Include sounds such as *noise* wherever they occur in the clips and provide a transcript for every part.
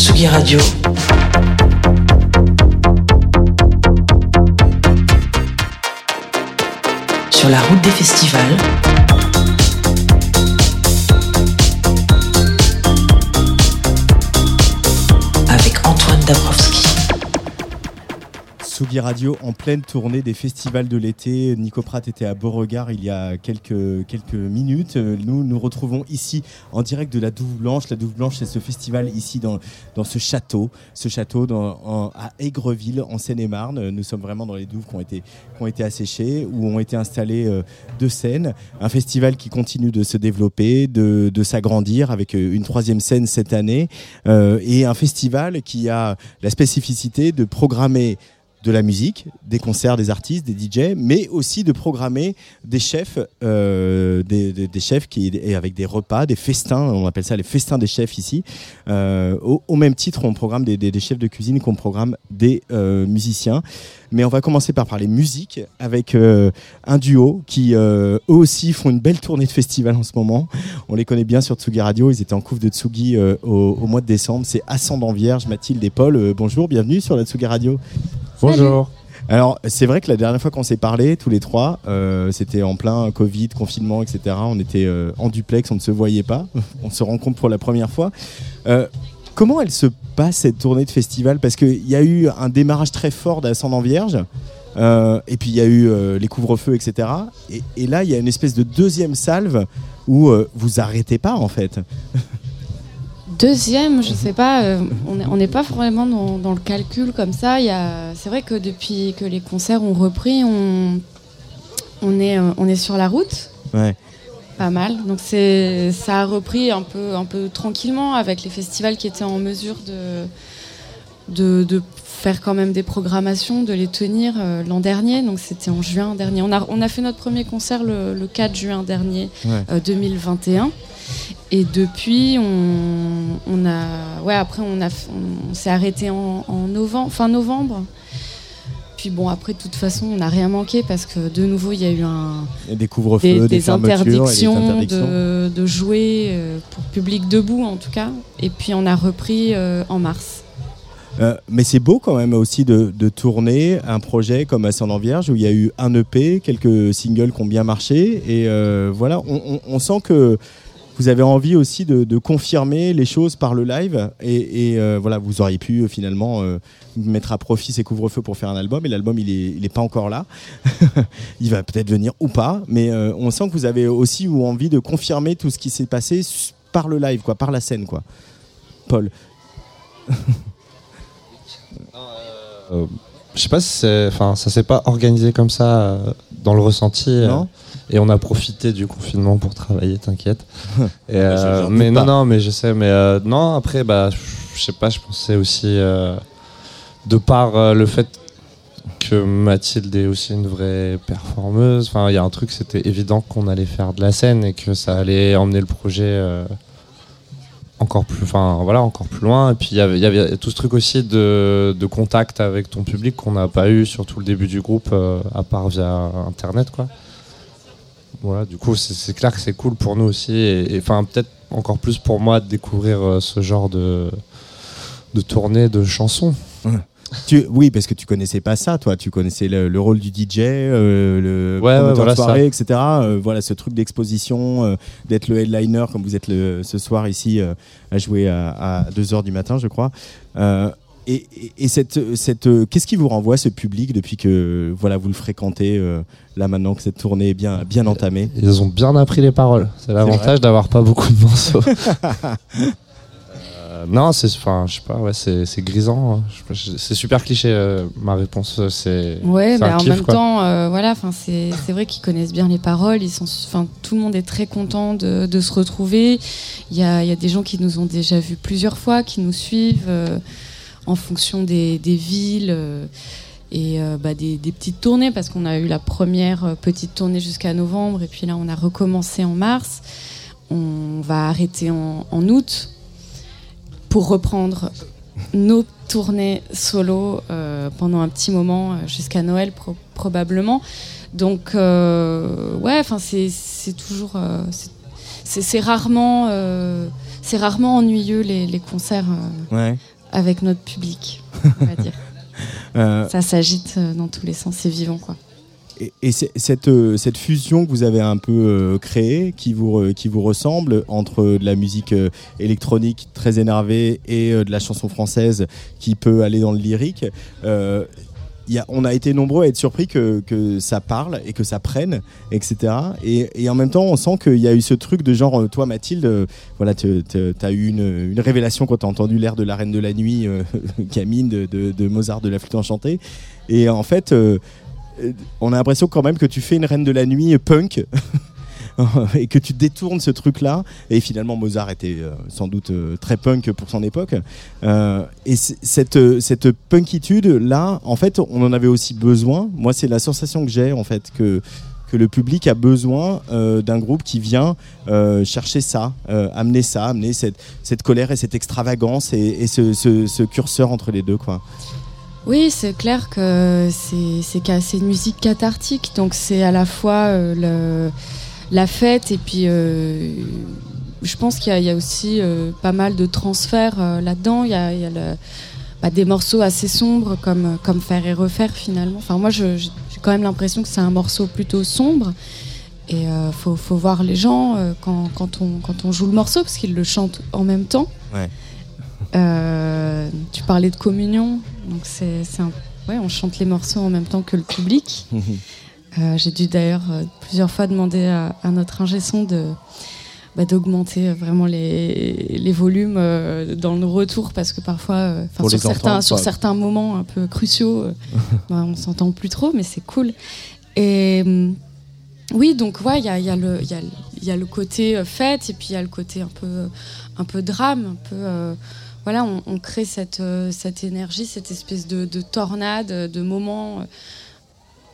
Tsugi Radio. Sur la route des festivals. Tsugi Radio en pleine tournée des festivals de l'été. Nico Pratt était à Beauregard il y a quelques, quelques minutes. Nous nous retrouvons ici en direct de la Douve Blanche. La Douve Blanche, c'est ce festival ici dans, dans ce château, ce château dans, à Aigreville, en Seine-et-Marne. Nous sommes vraiment dans les douves qui ont été, qui ont été asséchées, où ont été installées euh, deux scènes. Un festival qui continue de se développer, de, de s'agrandir avec euh, une troisième scène cette année. Euh, et un festival qui a la spécificité de programmer de la musique, des concerts, des artistes, des DJ, mais aussi de programmer des chefs, euh, des, chefs qui et avec des repas, des festins. On appelle ça les festins des chefs ici. Euh, au, même titre, on programme des, des- des chefs de cuisine qu'on programme des euh, musiciens. Mais on va commencer par parler musique avec euh, un duo qui euh, eux aussi font une belle tournée de festival en ce moment. On les connaît bien sur Tsugi Radio. Ils étaient en couve de Tsugi euh, au, au mois de décembre. C'est Ascendant Vierge, Mathilde et Paul. Bonjour, bienvenue sur la Tsugi Radio. Bonjour. Alors, c'est vrai que la dernière fois qu'on s'est parlé, tous les trois, euh, c'était en plein Covid, confinement, etc. On était euh, en duplex, on ne se voyait pas. *laughs* On se rencontre pour la première fois. Euh, comment elle se passe cette tournée de festival? Parce qu'il y a eu un démarrage très fort d'Ascendant Vierge. euh, et puis il y a eu euh, les couvre-feux, etc. Et, et là, il y a une espèce de deuxième salve où euh, vous arrêtez pas en fait. *laughs* Deuxième, je sais pas, on n'est pas vraiment dans, dans le calcul comme ça. C'est vrai que depuis que les concerts ont repris, on, on, est, on est sur la route, Ouais. Pas mal. Donc c'est- ça a repris un peu, un peu tranquillement avec les festivals qui étaient en mesure de, de, de faire quand même des programmations, de les tenir euh, l'an dernier. Donc c'était en juin dernier. On a, on a fait notre premier concert le, le 4 juin dernier Ouais. euh, 2021. Et depuis, on, on a, ouais, après on a, f- on, s'est arrêté en, en novembre, fin novembre. Puis bon, après, de toute façon, on n'a rien manqué parce que de nouveau, il y a eu un, a Des couvre-feux, des, des, des et interdictions, interdictions. De, de jouer euh, pour public debout en tout cas. Et puis on a repris euh, en mars. Euh, mais c'est beau quand même aussi de, de tourner un projet comme Ascendant Vierge où il y a eu un EP, quelques singles qui ont bien marché. Et euh, voilà, on, on- on sent que vous avez envie aussi de, de confirmer les choses par le live. Et, et, euh, voilà, vous auriez pu euh, finalement euh, mettre à profit ces couvre-feux pour faire un album. Et l'album, il n'est il est pas encore là. *laughs* il va peut-être venir ou pas. Mais on sent que vous avez aussi ou envie de confirmer tout ce qui s'est passé par le live, quoi, par la scène. Quoi. Paul. *laughs* Euh, je sais pas si enfin, ça s'est pas organisé comme ça euh, dans le ressenti. euh, Non? Et on a profité du confinement pour travailler, t'inquiète. *laughs* Et, euh, mais non, pas. non, mais je sais, mais euh, non. Après, bah, je sais pas, je pensais aussi euh, de par le fait que Mathilde est aussi une vraie performeuse. Enfin, il y a un truc, c'était évident qu'on allait faire de la scène et que ça allait emmener le projet. encore plus enfin voilà encore plus loin et puis il y avait- tout ce truc aussi de, de contact avec ton public qu'on n'a pas eu sur tout le début du groupe euh, à part via internet quoi voilà du coup c'est clair que c'est cool pour nous aussi et enfin peut-être encore plus pour moi de découvrir euh, ce genre de de tournée de chansons Tu, oui, parce que tu connaissais pas ça, toi. Tu connaissais le, le rôle du DJ, euh, le Ouais, voilà soirée, ça. etc. Euh, voilà, ce truc d'exposition, euh, d'être le headliner comme vous êtes le, ce soir ici à jouer à, 2h du matin, je crois. Euh, et, et- et cette, cette, euh, qu'est-ce qui vous renvoie ce public depuis que voilà, vous le fréquentez euh, là maintenant que cette tournée est bien, bien entamée? ils ont bien appris les paroles c'est l'avantage d'avoir pas beaucoup de morceaux *laughs* Euh, non c'est enfin je sais pas ouais c'est c'est grisant hein. C'est super cliché euh, ma réponse c'est Ouais, c'est un bah, en kiff, même quoi. temps, euh, voilà, enfin c'est c'est vrai qu'ils connaissent bien les paroles. Ils sont, enfin tout le monde est très content de, de se retrouver. Il y a, il y a des gens qui nous ont déjà vus plusieurs fois, qui nous suivent euh, en fonction des, villes. euh, et euh, bah, des, petites tournées parce qu'on a eu la première euh, petite tournée jusqu'à novembre et puis là on a recommencé en mars. On va arrêter en, août pour reprendre nos tournées solo pendant un petit moment jusqu'à Noël pro- probablement. Donc euh, ouais, enfin c'est toujours c'est- rarement c'est rarement ennuyeux les, concerts. Avec notre public, on va dire. *laughs* Euh, Ça s'agite euh, dans tous les sens, c'est vivant quoi. Et, cette, euh, cette fusion que vous avez un peu euh, créée, qui vous, qui vous ressemble, entre de la musique euh, électronique très énervée et de la chanson française qui peut aller dans le lyrique, on a été nombreux à être surpris que, ça parle et que ça prenne, etc. Et, en même temps, on sent qu'il y a eu ce truc de genre, euh, toi Mathilde, euh, voilà, tu as eu une, révélation quand tu as entendu l'air de la Reine de la Nuit, euh, *laughs* Camille, de, de- Mozart, de la flûte enchantée. Et en fait, euh, euh, on a l'impression quand même que tu fais une Reine de la Nuit punk. *laughs* *laughs* et que tu détournes ce truc-là. Et finalement, Mozart était euh, sans doute euh, très punk pour son époque. Euh, et cette, cette punkitude-là, en fait, on en avait aussi besoin. Moi, c'est la sensation que j'ai, en fait, que, que le public a besoin d'un groupe qui vient chercher ça, amener ça, amener cette, cette colère et cette extravagance et, ce, curseur entre les deux. Quoi. Oui, c'est clair que c'est une musique cathartique, donc c'est à la fois le- la fête et puis euh, je pense qu'il y, a- il y a aussi euh, pas mal de transferts euh, là-dedans. Il y a, il y a le- bah, des morceaux assez sombres comme, comme Faire et Refaire finalement. Enfin, moi, j'ai quand même l'impression que c'est un morceau plutôt sombre. Et euh, faut, faut voir les gens euh, quand, quand, on, quand on joue le morceau, parce qu'ils le chantent en même temps. Ouais. Euh, tu parlais de communion, donc c'est ouais, on chante les morceaux en même temps que le public. *laughs* Euh, J'ai dû d'ailleurs euh, plusieurs fois demander à, à notre ingé son de bah, d'augmenter euh, vraiment les, les volumes euh, dans le retour parce que parfois, euh, sur, certains, entendre, sur certains moments un peu cruciaux, euh, *laughs* bah, on s'entend plus trop, mais c'est cool. Et oui, donc ouais, il y a, y, a y, a, y a le côté fête et puis il y a le côté un peu, un peu drame, un peu. voilà, on, on crée cette, cette énergie, cette espèce de, de tornade, de moments,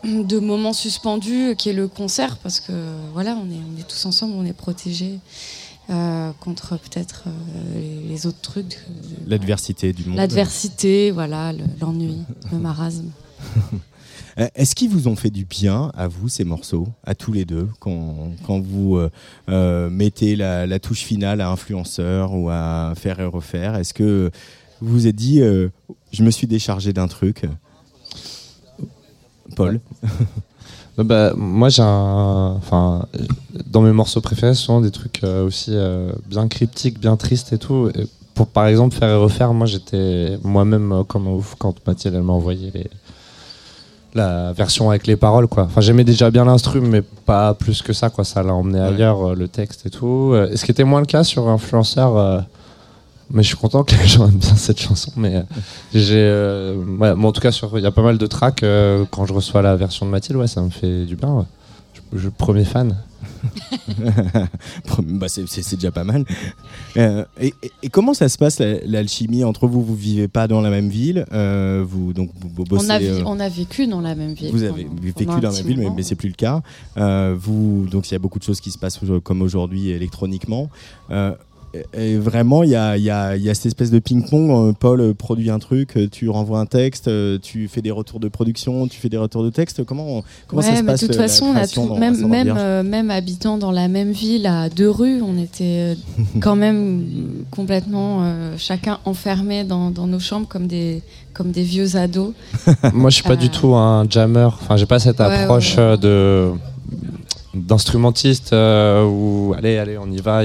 de moments suspendus qui est le concert, parce que voilà, on est, on est tous ensemble, on est protégés euh, contre peut-être euh, les, les autres trucs, euh, L'adversité du monde. l'adversité, voilà, le- l'ennui, le marasme. *laughs* Est-ce qu'ils vous ont fait du bien à vous ces morceaux, à tous les deux, quand, quand vous euh, mettez la, la touche finale à influenceur ou à faire et refaire? Est-ce que vous vous êtes dit, euh, je me suis déchargé d'un truc Paul Bah, moi, j'ai un. Enfin, dans mes morceaux préférés, souvent des trucs euh, aussi euh, bien cryptiques, bien tristes et tout. Et pour par exemple faire et refaire, moi j'étais moi-même euh, comme un ouf quand Mathilde elle m'a envoyé les... la version avec les paroles quoi. Enfin j'aimais déjà bien l'instru mais pas plus que ça quoi. Ça l'a emmené ailleurs le texte et tout. Ce qui était moins le cas sur influenceur. Mais je suis content que les gens aiment bien cette chanson. Mais euh, j'ai, euh, ouais, bon, en tout cas, il y a pas mal de tracks. euh, quand je reçois la version de Mathilde, ouais, ça me fait du bien. ouais. Je, je- premier fan. *laughs* Bah, c'est- c'est c'est déjà pas mal. Euh, et, et- et comment ça se passe la- l'alchimie entre vous? Vous vivez pas dans la même ville, euh, vous donc vous, vous bossez. On a, vi- euh, on a vécu dans la même ville. Vous avez pendant- vécu pendant un dans la petit ville, mais, moment. mais c'est plus le cas. Euh, vous, donc il y a beaucoup de choses qui se passent au- comme aujourd'hui électroniquement. Euh, et vraiment, il y a, il y a- il y a cette espèce de ping-pong. Euh, Paul euh, produit un truc, euh, tu renvoies un texte, tu fais des retours de production, tu fais des retours de texte. Comment, comment ça se passe de toute façon, on a création tout- dans même, euh, habitant dans la même ville à deux rues, on était *laughs* quand même complètement euh, chacun enfermé dans, dans nos chambres comme des, comme des vieux ados. *laughs* Moi, je suis pas Euh. du tout un jammer. Enfin, j'ai pas cette Ouais, approche ouais, ouais. de d'instrumentiste euh, où allez, allez, on y va.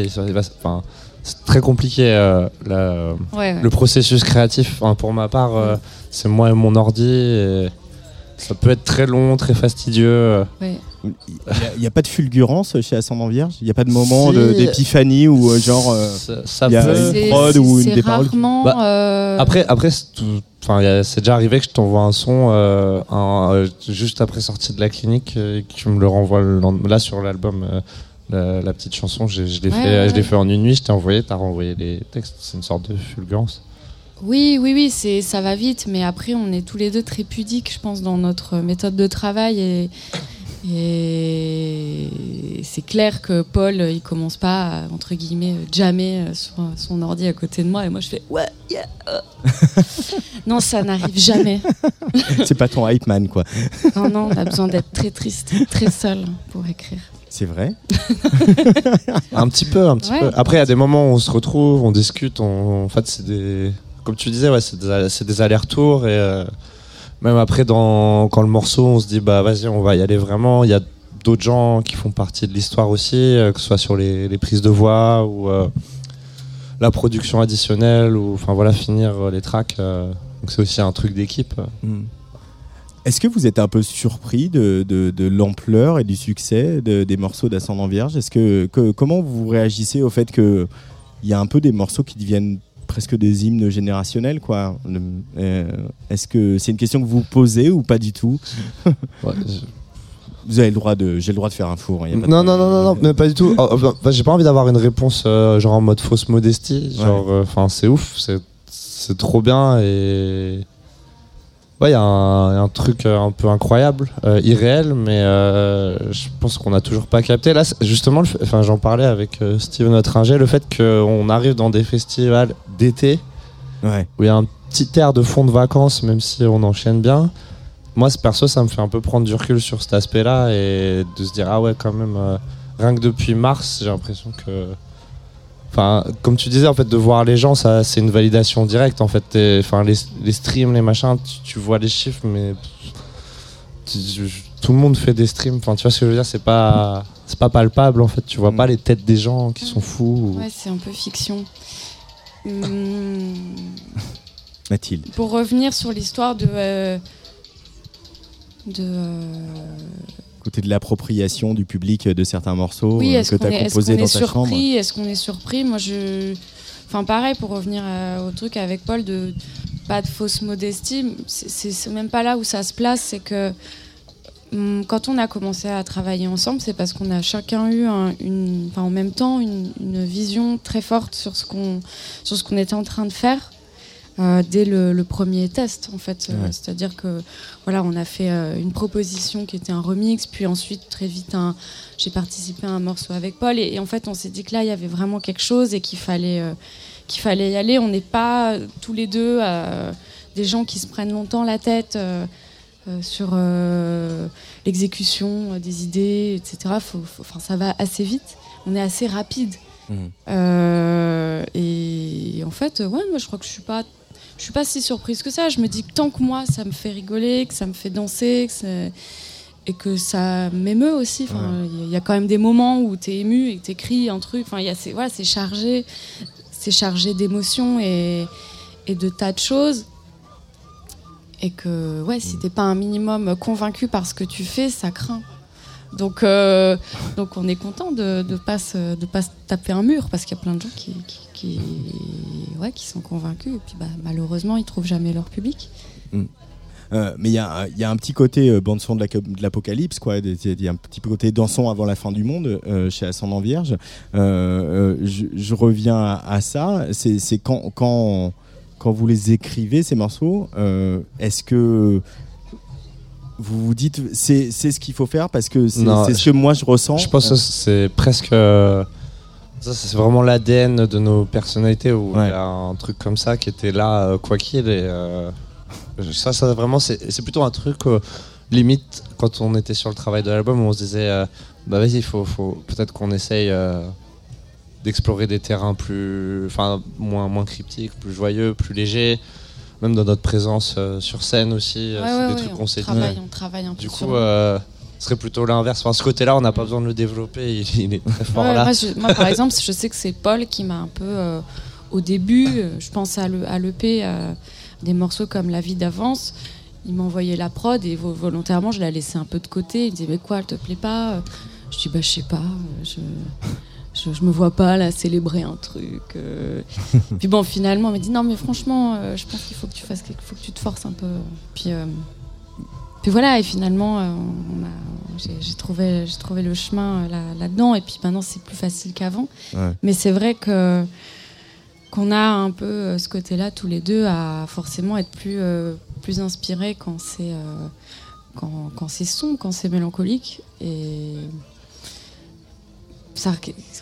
Enfin, c'est très compliqué euh, la- Ouais, ouais. le processus créatif. Enfin, pour ma part, euh, c'est moi et mon ordi. Et ça peut être très long, très fastidieux. Ouais. Il n'y a, pas de fulgurance chez Ascendant Vierge? Il n'y a pas de moment Si. d'épiphanie ou euh, genre. euh, Ça, ça il y a peut. une prod ou une des paroles qui- rarement. Bah, euh, Après, après c'est déjà arrivé que je t'envoie un son un- juste après sortie de la clinique et que tu me le renvoies le lendemain. Là, sur l'album, euh, la, la petite chanson, je l'ai Ouais, fait, ouais, je l'ai ouais. fait en une nuit. Je t'ai envoyé, t'as renvoyé les textes. C'est une sorte de fulgurance. Oui, oui, oui, c'est ça va vite, mais après on est tous les deux très pudiques, je pense, dans notre méthode de travail et, et c'est clair que Paul, il commence pas à, entre guillemets jamais sur son ordi à côté de moi et moi je fais ouais, yeah, euh. *laughs* non, ça n'arrive jamais. C'est pas ton hype man, quoi. Non, non, on a besoin d'être très triste, très seul pour écrire. C'est vrai *laughs* Un petit peu, un petit Ouais. peu. Après, il y a des moments où on se retrouve, on discute. On... En fait, c'est des. Comme tu disais, ouais, c'est des, des allers-retours. Et euh, même après, dans... quand le morceau, on se dit, bah vas-y, on va y aller vraiment. Il y a d'autres gens qui font partie de l'histoire aussi, euh, que ce soit sur les, les prises de voix ou euh, la production additionnelle, ou enfin voilà, finir les tracks. euh. Donc c'est aussi un truc d'équipe. Hmm. Est-ce que vous êtes un peu surpris de, de- de l'ampleur et du succès de- des morceaux d'Ascendant Vierge? Est-ce que, que- comment vous réagissez au fait que il y a un peu des morceaux qui deviennent presque des hymnes générationnels quoi? Euh, Est-ce que c'est une question que vous posez ou pas du tout? *laughs* Ouais, je- Vous avez le droit de, j'ai le droit de faire un four. hein, y a pas de Non, non, non, non, non, mais pas du tout. Oh, oh, bah, J'ai pas envie d'avoir une réponse euh, genre en mode fausse modestie. Genre, euh, enfin, c'est ouf, c'est c'est trop bien et. Ouais, il y, a un truc euh, un peu incroyable, euh, irréel, mais euh, je pense qu'on n'a toujours pas capté. Là, justement, fait- enfin, j'en parlais avec euh, Steven Otringer, le fait qu'on arrive dans des festivals d'été Ouais. où il y a un petit air de fond de vacances, même si on enchaîne bien. Moi, ce perso, ça me fait un peu prendre du recul sur cet aspect-là et de se dire, ah ouais, quand même, rien que depuis mars, j'ai l'impression que. Enfin, comme tu disais, en fait, de voir les gens, ça, c'est une validation directe. En fait, enfin, les, les streams, les machins, tu, tu vois les chiffres, mais tu- tu- tout le monde fait des streams. Enfin, tu vois ce que je veux dire, c'est pas, c'est pas palpable. En fait, tu vois Mm. pas les têtes des gens qui sont fous. ou- Ouais, c'est un peu fiction. Hum, *laughs* Mathilde. pour revenir sur l'histoire de. euh, de euh, Côté de l'appropriation du public de certains morceaux oui, euh, que tu as est, composés dans ta chambre. surpris Est-ce qu'on est surpris? Moi, je. Enfin, pareil, pour revenir euh, au truc avec Paul, de pas de fausse modestie, c'est- même pas là où ça se place, c'est que hum, quand on a commencé à travailler ensemble, c'est parce qu'on a chacun eu un- une, enfin, en même temps une, une vision très forte sur ce qu'on sur ce qu'on était en train de faire. Euh, dès le, le premier test en fait. Euh, Ouais. c'est-à-dire que voilà on a fait euh, une proposition qui était un remix puis ensuite très vite un j'ai participé à un morceau avec Paul. Et, et en fait on s'est dit que là il y avait vraiment quelque chose et qu'il fallait euh, qu'il fallait y aller. On n'est pas tous les deux des gens qui se prennent longtemps la tête sur l'exécution des idées etc Faut- ça va assez vite. On est assez rapide. Euh, et en fait, ouais, moi je crois que je suis pas, je suis pas si surprise que ça. Je me dis que tant que moi ça me fait rigoler, que ça me fait danser, que c'est- et que ça m'émeut aussi. Il y a- il y a quand même des moments où tu es ému et que tu écris un truc. Enfin, il y a ces- voilà, c'est chargé, c'est chargé d'émotions et, et de tas de choses. Et que ouais, si t'es pas un minimum convaincu par ce que tu fais, ça craint. Donc, euh, donc on est content de ne pas, se, de pas se taper un mur parce qu'il y a plein de gens qui, qui, qui- ouais, qui sont convaincus et puis bah, malheureusement ils trouvent jamais leur public. Euh, mais il y, a un- il y a un petit côté euh, bande son de la- de l'apocalypse, quoi. Il y a un petit côté dansant avant la fin du monde euh, chez Ascendant Vierge. Euh, euh, je, je reviens à, à ça. C'est quand, quand, quand vous les écrivez ces morceaux, euh, est-ce que vous vous dites c'est c'est ce qu'il faut faire parce que c'est ce que moi je ressens? Je pense que c'est presque. Ça, c'est vraiment l'ADN de nos personnalités où il y a un truc comme ça qui était là, euh, quoi qu'il. Et euh, ça, ça vraiment, c'est c'est plutôt un truc euh, limite quand on était sur le travail de l'album où on se disait, euh, bah vas-y, il faut, faut peut-être qu'on essaye euh, d'explorer des terrains plus, enfin moins moins cryptiques, plus joyeux, plus légers. Même dans notre présence euh, sur scène aussi, Ouais, c'est ouais, des ouais, trucs on, qu'on s'est dit. travaille, on travaille un peu Du sur coup, euh, ce serait plutôt l'inverse. Enfin, ce côté-là, on n'a pas besoin de le développer. Il, est très fort Ouais, là. moi, je- moi, par *laughs* exemple, je sais que c'est Paul qui m'a un peu, euh, au début, euh, je pense à l'EP, à euh, des morceaux comme La vie d'avance. Il m'a envoyé la prod et vo- volontairement, je l'ai laissé un peu de côté. Il me disait, mais quoi, elle te plaît pas Je dis, bah, je sais pas, je, je, je me vois pas là célébrer un truc. euh. *laughs* Puis bon, finalement, il m'a dit, non, mais franchement, euh, je pense qu'il faut que tu fasses faut que tu te forces un peu. Puis. euh, puis voilà, et finalement, euh, j'ai trouvé, j'ai trouvé le chemin euh, là- là-dedans, et puis maintenant c'est plus facile qu'avant. Ouais. Mais c'est vrai que qu'on a un peu euh, ce côté-là tous les deux à forcément être plus euh, plus inspiré quand c'est euh, quand, quand c'est sombre, quand c'est mélancolique et ça,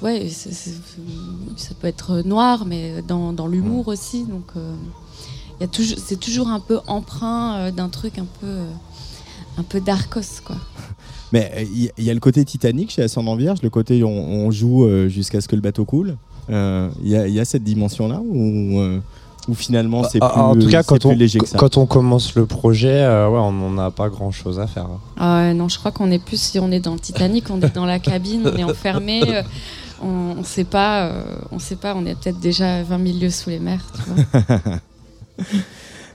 ouais, ça peut être noir, mais dans, dans l'humour aussi. Donc, euh, c'est toujours un peu emprunt euh, d'un truc un peu, un peu darkos, quoi. *laughs* Mais euh, il y, il y a le côté Titanic chez Ascendant Vierge, le côté on, on joue euh, jusqu'à ce que le bateau coule. Euh, Il y, a, il y a cette dimension-là ou, euh, ou finalement c'est plus, Ah, en tout cas, quand plus on, léger que ça quand on commence le projet, euh, ouais, on n'a pas grand chose à faire. Ah ouais, non, je crois qu'on est plus, si on est dans le Titanic, on est dans la cabine, on est enfermé, *laughs* euh, on, on sait pas, euh, on sait pas, on est peut-être déjà 20 000 lieues sous les mers, tu vois. *laughs*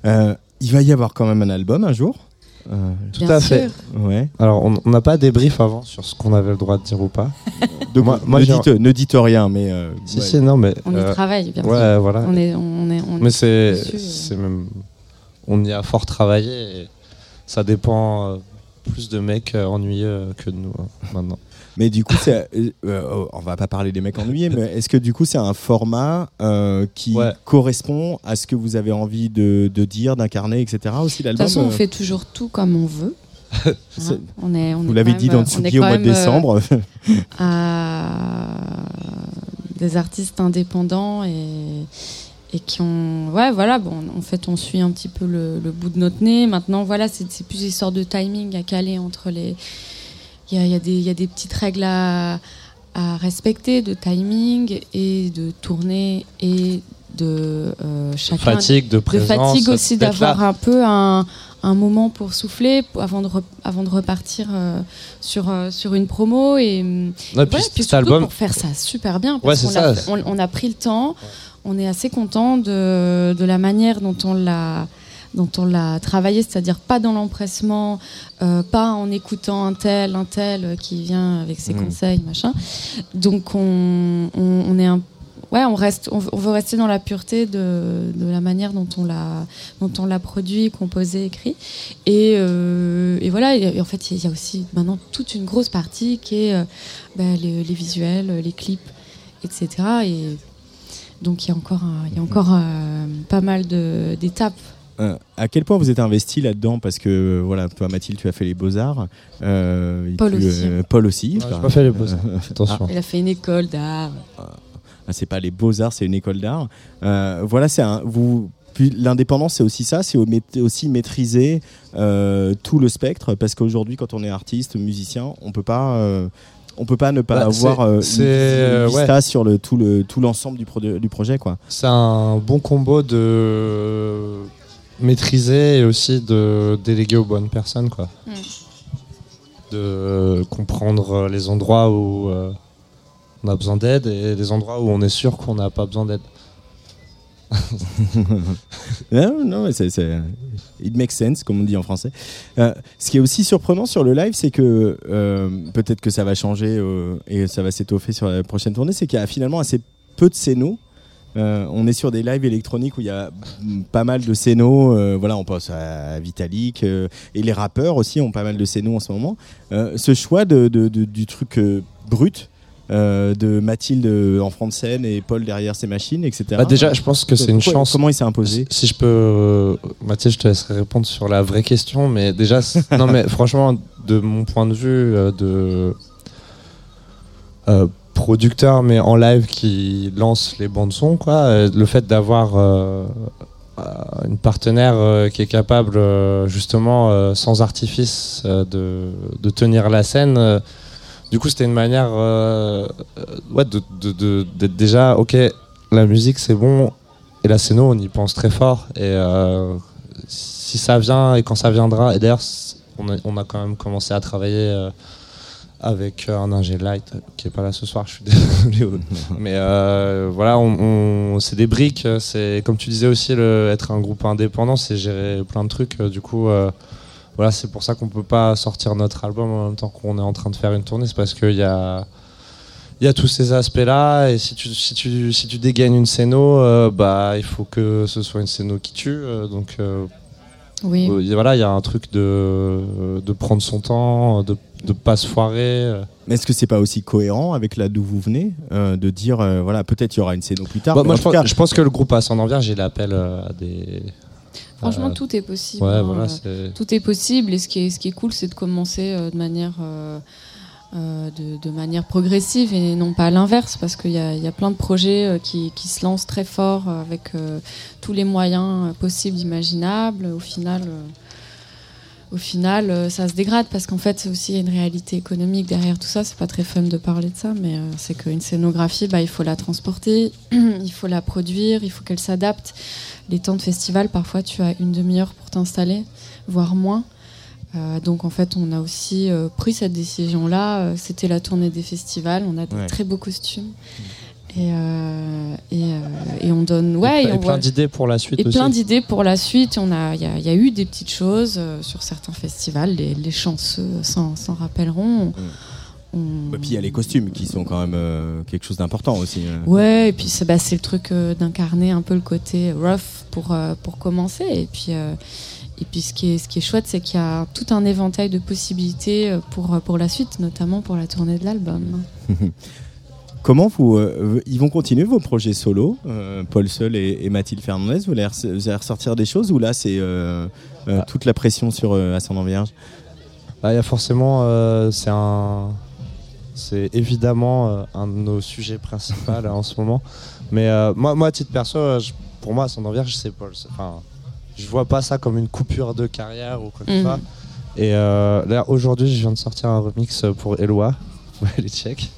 Euh, Il va y avoir quand même un album un jour. Euh, Tout Bien à fait. ouais. Alors, on n'a pas débrief avant sur ce qu'on avait le droit de dire ou pas. Donc, Moi- moi, ne, dites, ne dites rien, mais. euh, Si, ouais. si, non, mais. On y euh, travaille, bien sûr. ouais, voilà. On est, on est, on Mais c'est, même, on y a fort travaillé. Et ça dépend euh, plus de mecs ennuyeux que de nous hein, maintenant. Mais du coup, c'est, euh, euh, on va pas parler des mecs ennuyés, mais est-ce que du coup, c'est un format euh, qui Ouais. correspond à ce que vous avez envie de, de dire, d'incarner, etc. aussi De toute façon, on euh, fait toujours tout comme on veut. *laughs* On est, on Vous est l'avez dit même, dans est Tsugi au mois de euh, décembre. *laughs* *laughs* à des artistes indépendants et, et qui ont ouais voilà bon en fait on suit un petit peu le, le bout de notre nez maintenant voilà c'est c'est plus des sortes de timing à caler entre les il y y y a des petites règles à, à respecter de timing et de tournée et de euh, chacun Fatigue, de de présence. fatigue aussi d'avoir un peu un, un moment pour souffler avant de, re- avant de repartir euh, sur, euh, sur une promo et hum, Ouais, puis Ouais, puis surtout album, pour faire ça super bien Ouais, parce c'est qu'on a, on, on a pris le temps on est assez content de, de la manière dont on l'a dont on l'a travaillé, c'est-à-dire pas dans l'empressement, euh, pas en écoutant un tel, un tel euh, qui vient avec ses Mm. conseils, machin. Donc on, on, on est un Ouais, on reste, on, on veut rester dans la pureté de, de la manière dont on l'a, dont on l'a produit, composé, écrit. Et, euh, et voilà. Et, en fait, il y a aussi maintenant toute une grosse partie qui est euh, bah, les, les visuels, les clips, etc. Et donc il y a encore, il y a encore euh, pas mal de- d'étapes. Euh, à quel point vous êtes investi là-dedans Parce que, euh, voilà, toi, Mathilde, tu as fait les Beaux-Arts. euh, Paul tu, aussi. euh, Paul aussi. Pas fait les Beaux-Arts. *laughs* Attention. Elle a fait une école d'art. Ah, c'est pas les beaux-arts, c'est une école d'art. Euh, voilà, c'est un. Vous, l'indépendance, c'est aussi ça, c'est aussi maîtriser euh, tout le spectre, parce qu'aujourd'hui, quand on est artiste, musicien, on peut pas. euh, on peut pas ne pas Bah, avoir euh, une, une vista sur le, tout le tout l'ensemble du, du projet quoi. C'est un bon combo de maîtriser et aussi de déléguer aux bonnes personnes, quoi. Mm. De comprendre les endroits où euh, on a besoin d'aide et les endroits où on est sûr qu'on n'a pas besoin d'aide. *laughs* Non, non, mais c'est, c'est- it makes sense, comme on dit en français. Euh, ce qui est aussi surprenant sur le live, c'est que euh, peut-être que ça va changer euh, et ça va s'étoffer sur la prochaine tournée, c'est qu'il y a finalement assez peu de scénos. Euh, on est sur des lives électroniques où il y a pas mal de scénos. euh, voilà, on pense à Vitalik euh, et les rappeurs aussi ont pas mal de scénos en ce moment. Ce choix de, de- de- du truc brut. de Mathilde en front de scène et Paul derrière ses machines, etc. Bah, déjà, je pense que c'est une chance. Comment il s'est imposé Si je peux, Mathilde, je te laisserai répondre sur la vraie question, mais déjà, *laughs* non, mais franchement, de mon point de vue de euh, producteur, mais en live qui lance les bandes son, quoi, euh, le fait d'avoir euh, euh, une partenaire qui est capable, justement, sans artifice, de, de tenir la scène. du coup, c'était une manière, ouais, de, de- d'être déjà, ok, la musique c'est bon, et la scéno, on y pense très fort. Et si ça vient et quand ça viendra, et d'ailleurs, on a, on a quand même commencé à travailler avec un ingé light euh, qui est pas là ce soir, je suis *laughs* désolé. *laughs* Mais euh, voilà, on, on- c'est des briques. C'est comme tu disais aussi, le, être un groupe indépendant, c'est gérer plein de trucs. euh, Du coup, euh, voilà, c'est pour ça qu'on peut pas sortir notre album en même temps qu'on est en train de faire une tournée. C'est parce qu'il y a il y a tous ces aspects-là, et si tu, si tu, si tu dégaines une scéno, euh, bah, il faut que ce soit une scéno qui tue. euh, donc euh, Oui. euh, voilà, il y a un truc de, de prendre son temps, de ne pas se foirer. euh. Mais est-ce que c'est pas aussi cohérent avec là d'où vous venez euh, de dire euh, voilà peut-être il y aura une scéno plus tard Bah, moi, je pense, cas, je pense que le groupe Ascendant Vierge, il appelle euh, à des. Franchement, euh, tout est possible. Ouais, hein. voilà, tout est possible et ce qui est, ce qui est cool c'est de commencer euh, de manière euh, euh, de, de manière progressive et non pas à l'inverse parce qu'il y a, il y a plein de projets euh, qui, qui se lancent très fort euh, avec euh, tous les moyens euh, possibles imaginables au final euh, au final, euh, ça se dégrade parce qu'en fait, c'est aussi une réalité économique derrière tout ça. C'est pas très fun de parler de ça, mais euh, c'est qu'une scénographie, bah, il faut la transporter, *clears throat* il faut la produire, il faut qu'elle s'adapte. Les temps de festival, parfois, tu as une demi-heure pour t'installer, voire moins. Euh, donc en fait, on a aussi euh, pris cette décision-là. C'était la tournée des festivals. On a des très beaux costumes. Et, euh, et, euh, et on donne. Ouais, et, et on plein d'idées pour la suite et aussi. plein d'idées pour la suite. On a, il y, a- il y a eu des petites choses euh, sur certains festivals. Les, les chanceux s'en rappelleront. On- Et puis il y a les costumes qui sont quand même euh, quelque chose d'important aussi. euh. Ouais, et puis c'est bah, le truc euh, d'incarner un peu le côté rough pour, euh, pour commencer. Et puis, euh, et puis ce, qui est, ce qui est chouette, c'est qu'il y a tout un éventail de possibilités pour, pour la suite, notamment pour la tournée de l'album. *laughs* Comment vous, euh, ils vont continuer vos projets solo, euh, Paul Seul et, et Mathilde Fernandez Vous allez, res- vous allez ressortir des choses ou là c'est euh, euh, Ah. toute la pression sur euh, Ascendant Vierge? Bah, il y a forcément, euh, c'est un, c'est évidemment euh, un de nos sujets principaux là, en ce moment. Mais euh, moi, moi, à titre perso, je- pour moi, Ascendant Vierge, c'est Paul. Enfin, je vois pas ça comme une coupure de carrière ou quoi que ce Mhm. soit. Et euh, là, aujourd'hui, je viens de sortir un remix pour Eloi. *laughs* Les tchèques.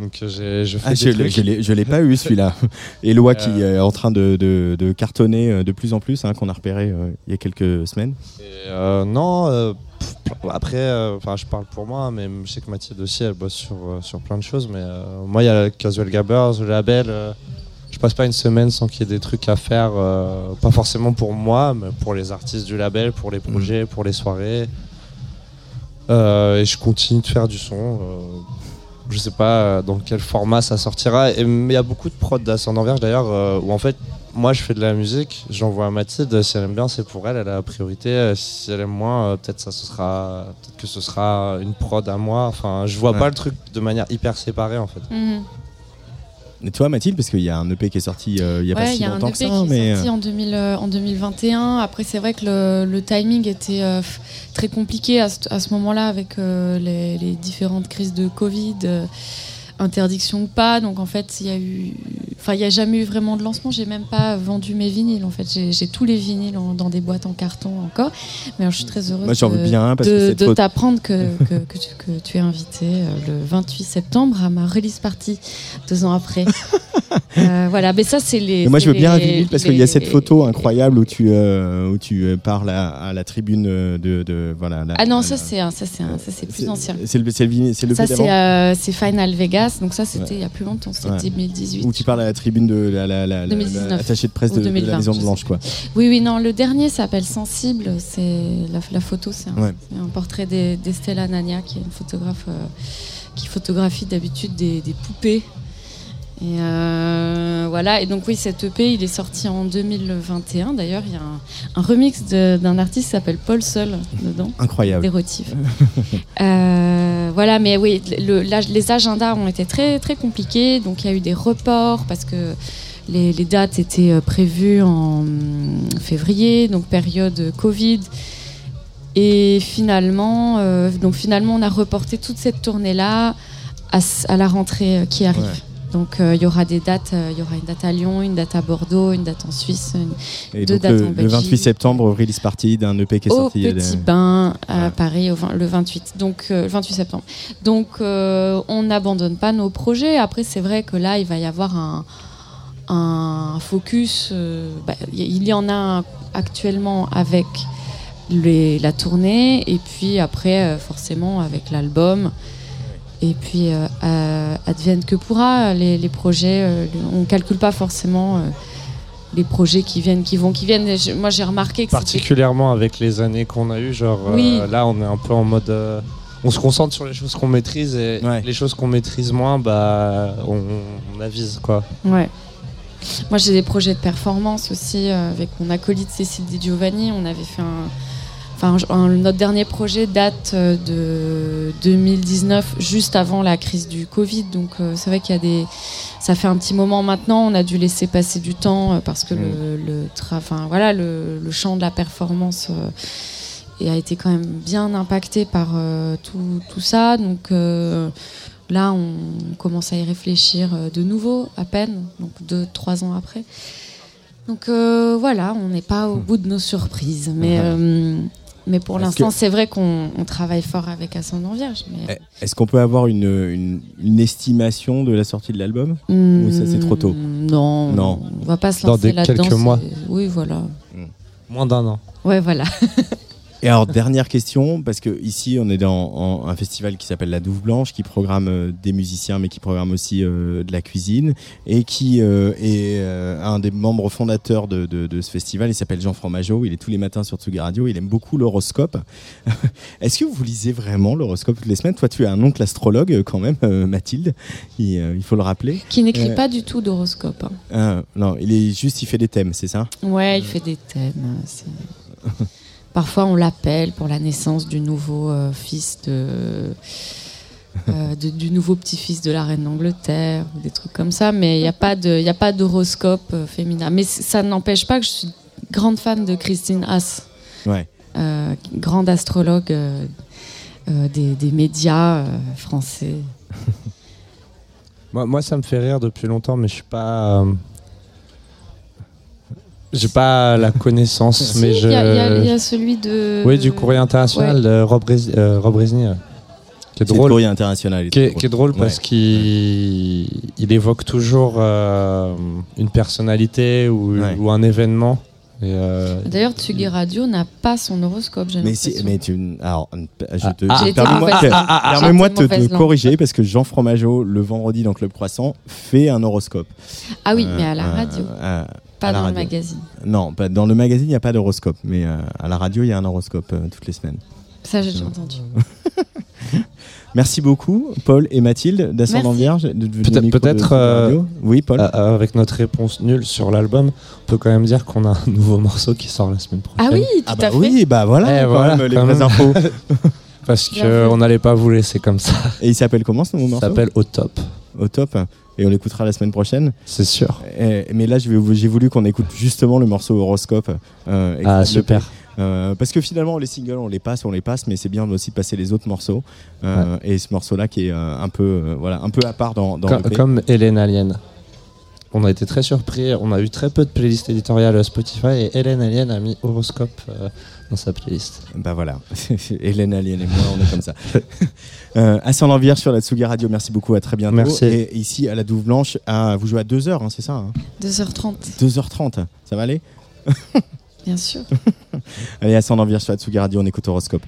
Donc, euh, je fais Ah, je l'ai- pas eu celui-là. *laughs* Eloi Euh. qui est en train de, de- de cartonner euh, de plus en plus, hein, qu'on a repéré euh, il y a quelques semaines. Et, euh, non, euh, pff, après, euh, enfin, je parle pour moi, mais je sais que Mathilde aussi, elle bosse sur, euh, sur plein de choses. Mais euh, moi, il y a Casual Gabbers, le label. euh, je passe pas une semaine sans qu'il y ait des trucs à faire, euh, pas forcément pour moi, mais pour les artistes du label, pour les projets, pour les soirées. Euh, et je continue de faire du son. euh, je sais pas euh, dans quel format ça sortira. Et mais il y a beaucoup de prod d'Ascendant Vierge d'ailleurs, euh, où en fait, moi je fais de la musique, j'envoie à Mathilde, si elle aime bien c'est pour elle, elle a la priorité. Euh, Si elle aime moins, euh, peut-être ça ce sera, peut-être que ce sera une prod à moi. Enfin, je vois Ouais. pas le truc de manière hyper séparée en fait. Mhm. Et toi Mathilde, parce qu'il y a un EP qui est sorti euh, il y a pas si y a un longtemps EP que ça, qui mais est sorti en, 2000, euh, en 2021. Après, c'est vrai que le, le timing était euh, très compliqué à ce, moment-là avec les, les différentes crises de Covid, interdiction ou pas. Donc en fait, il y a eu, enfin, il n'y a jamais eu vraiment de lancement. J'ai même pas vendu mes vinyles. En fait, j'ai tous les vinyles en- dans des boîtes en carton encore. Mais alors, je suis très heureuse Moi, j'en veux de- bien parce de, t'apprendre que, *laughs* que, que tu, que tu es invité euh, le 28 septembre à ma release party deux ans après. *laughs* Euh, voilà, mais ça c'est les. Et moi, je veux bien un vinyle parce qu'il y a cette photo incroyable où tu, euh, où tu parles à, à la tribune de, de voilà. la- Ah non, la- ça c'est ça c'est ça c'est plus ancien. C'est le, c'est le le Ça euh, c'est Final Vegas, donc ça c'était Ouais. il y a plus longtemps, c'était Ouais. 2018. où tu parles à la tribune de la, la, la, la- 2019. la attachée de presse de, de la 2020, Maison Blanche quoi. Oui oui non, le dernier s'appelle Sensible, c'est la, photo c'est un, Ouais. c'est un portrait d'E- d'Estella Nania qui est une photographe euh, qui photographie d'habitude des, des poupées. Et euh, voilà, et donc oui, cet EP, il est sorti en 2021. D'ailleurs, il y a un, un remix d'un artiste qui s'appelle Paul Seul dedans. Incroyable. d'érotif. *laughs* Euh, voilà, mais oui, le- les agendas ont été très très compliqués, donc il y a eu des reports parce que les, les dates étaient euh, prévues en hum, février, donc période Covid. Et finalement, euh, donc finalement, on a reporté toute cette tournée-là à, la rentrée qui arrive. Ouais. Donc euh, il y aura des dates, euh, il y aura une date à Lyon, une date à Bordeaux, une date en Suisse, une Et deux donc dates le, en le Belgique. 28 septembre, release party d'un EP qui est au sorti. Petit Bain à. Paris au 20 le 28 donc euh, le 28 septembre donc on n'abandonne pas nos projets après c'est vrai que là il va y avoir un un focus bah, il y en a un actuellement avec les, la tournée et puis après forcément avec l'album et puis euh, euh, advienne que pourra les, les projets euh, on calcule pas forcément euh, les projets qui viennent qui vont qui viennent Et je- moi j'ai remarqué que Particulièrement avec les années qu'on a eues, genre euh, Oui. là on est un peu en mode. euh, on se concentre sur les choses qu'on maîtrise et Ouais. les choses qu'on maîtrise moins, bah on, on avise quoi. Ouais. Moi, j'ai des projets de performance aussi euh, avec mon acolyte Cécile Di Giovanni. On avait fait un. Enfin, notre dernier projet date euh, de 2019, juste avant la crise du Covid. Donc, euh, c'est vrai qu'il y a des. Ça fait un petit moment maintenant. On a dû laisser passer du temps euh, parce que le, le, tra- enfin, voilà, le, le champ de la performance euh, a été quand même bien impacté par euh, tout, tout ça. Donc euh, là, on commence à y réfléchir de nouveau, à peine, donc deux, trois ans après. Donc euh, voilà, on n'est pas au bout de nos surprises. Mais, euh, Mais pour l'instant, que- c'est vrai qu'on on travaille fort avec Ascendant Vierge. Mais... Eh, Est-ce qu'on peut avoir une, une- une estimation de la sortie de l'album Ou ça, c'est trop tôt Hmm, Non, Non. on va pas se Dans lancer là-dedans. quelques mois. Oui, voilà. Moins d'un an. Ouais, voilà. *laughs* Et alors, dernière question, parce que ici, on est dans en- un festival qui s'appelle La Douve Blanche, qui programme euh, des musiciens, mais qui programme aussi euh, de la cuisine, et qui euh, est un des membres fondateurs de, de- de ce festival. Il s'appelle Jean Fromageau. Il est tous les matins sur Tsugi Radio. Il aime beaucoup l'horoscope. *laughs* Est-ce que vous lisez vraiment l'horoscope toutes les semaines? Toi, tu as un oncle astrologue, quand même, Mathilde. Il, il faut le rappeler. Qui n'écrit pas du tout d'horoscope. hein. Ah, non, il est juste, il fait des thèmes, c'est ça? Ouais, il fait des thèmes. *laughs* Parfois, on l'appelle pour la naissance du nouveau euh, fils de, euh, *laughs* de- du nouveau petit-fils de la reine d'Angleterre, ou des trucs comme ça. Mais il n'y a pas de, il y a pas d'horoscope euh, féminin. Mais ça n'empêche pas que je suis grande fan de Christine Haas, Ouais. grande astrologue des, des médias français. *laughs* Moi, moi, ça me fait rire depuis longtemps, mais je suis pas. J'ai pas la connaissance, Si, mais je. il y a- il y a celui de. Oui, du courrier international Rob, Rez- euh, Rob Rezny, euh, qui est C'est le drôle. courrier international. Qui est, drôle. qui est drôle parce Ouais. qu'il il évoque toujours euh, une personnalité ou, Ouais. ou un événement. Euh, D'ailleurs, Tsugi Radio n'a pas son horoscope, j'ai Mais, si, mais tu, alors, je te, Ah, permets-moi de- te, langue. corriger parce que Jean Fromageau, le vendredi dans Club Croissant, fait un horoscope. Ah oui, Euh, mais à la euh, radio, euh, pas dans le magazine. Non, pas, dans le magazine, il n'y a pas d'horoscope, mais euh, à la radio, il y a un horoscope euh, toutes les semaines. Ça, j'ai déjà entendu. *laughs* Merci beaucoup, Paul et Mathilde, d'Ascendant. Vierge. de- de- Peut-être- Tsugi euh. Oui, Paul. euh, avec notre réponse nulle sur l'album, on peut quand même dire qu'on a un *laughs* nouveau morceau qui sort la semaine prochaine. Ah oui, tout ah bah à fait. oui, bah voilà, Eh, quand voilà, même, les quand infos. *laughs* Parce qu'on n'allait pas vous laisser comme ça. Et il s'appelle comment ce nouveau morceau? s'appelle Au Top. Au top. Et on l'écoutera la semaine prochaine. C'est sûr. Mais là, j'ai voulu qu'on écoute justement le morceau horoscope. euh, et Ah, super. Euh, parce que finalement, les singles, on les passe, on les passe, mais c'est bien aussi de passer les autres morceaux. Euh, Et ce morceau-là qui est un peu, voilà, un peu à part dans, dans Comme, comme Hélène Alien. On a été très surpris. On a eu très peu de playlists éditoriales Spotify et Hélène Alien a mis Horoscope euh, dans sa playlist. Bah voilà, *laughs* Hélène Alien et moi, on est comme ça. *laughs* euh, sur la Tsugi Radio, merci beaucoup, à très bientôt. Merci. Et ici, à la Douve Blanche, à, vous jouez à 2h, c'est ça hein 2h30, 2h30, ça va aller bien sûr. *laughs* Allez, Ascendant Vierge sur la Tsugi Radio, on écoute Horoscope.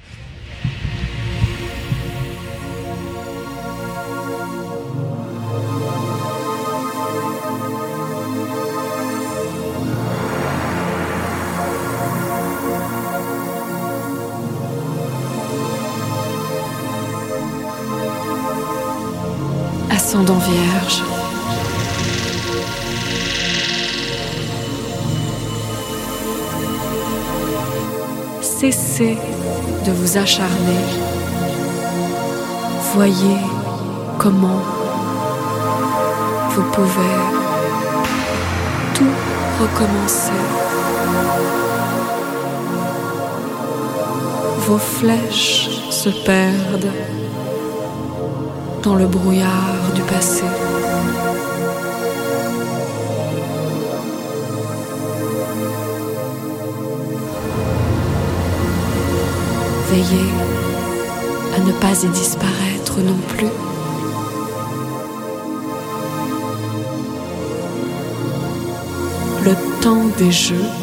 Cessez de vous acharner. Voyez comment vous pouvez tout recommencer. Vos flèches se perdent dans le brouillard du passé. Veillez à ne pas y disparaître non plus. Le temps des jeux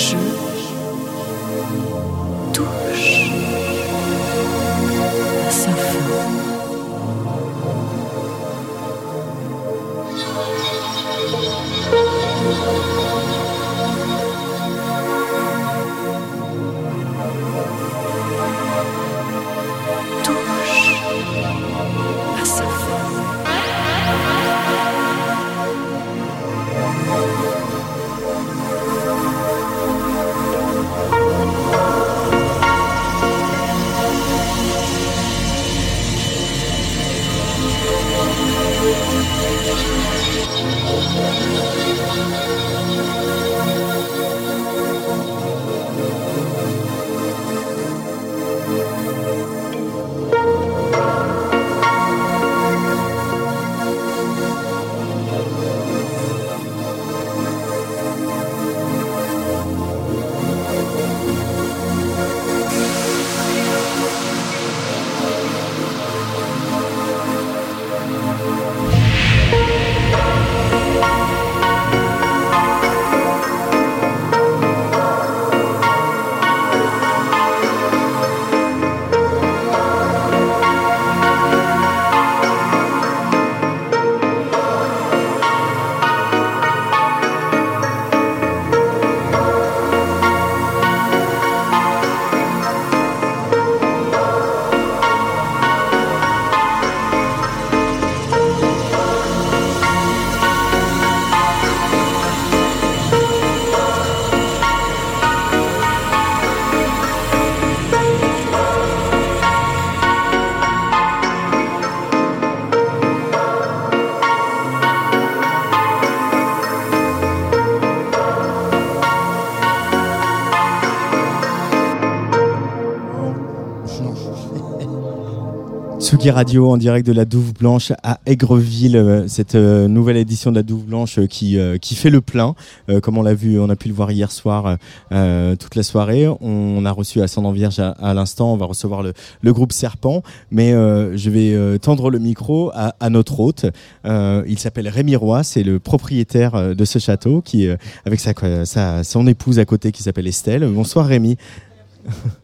temps Radio en direct de la Douve Blanche à Aigreville, euh, cette euh, nouvelle édition de la Douve Blanche euh, qui, qui fait le plein, comme on l'a vu, on a pu le voir hier soir toute la soirée. On a reçu Ascendant Vierge à, l'instant, on va recevoir le, le groupe Serpent, mais je vais tendre le micro à, à notre hôte. il s'appelle Rémi Roy, c'est le propriétaire de ce château qui, avec sa, sa, son épouse à côté qui s'appelle Estelle. Bonsoir Rémi. *laughs*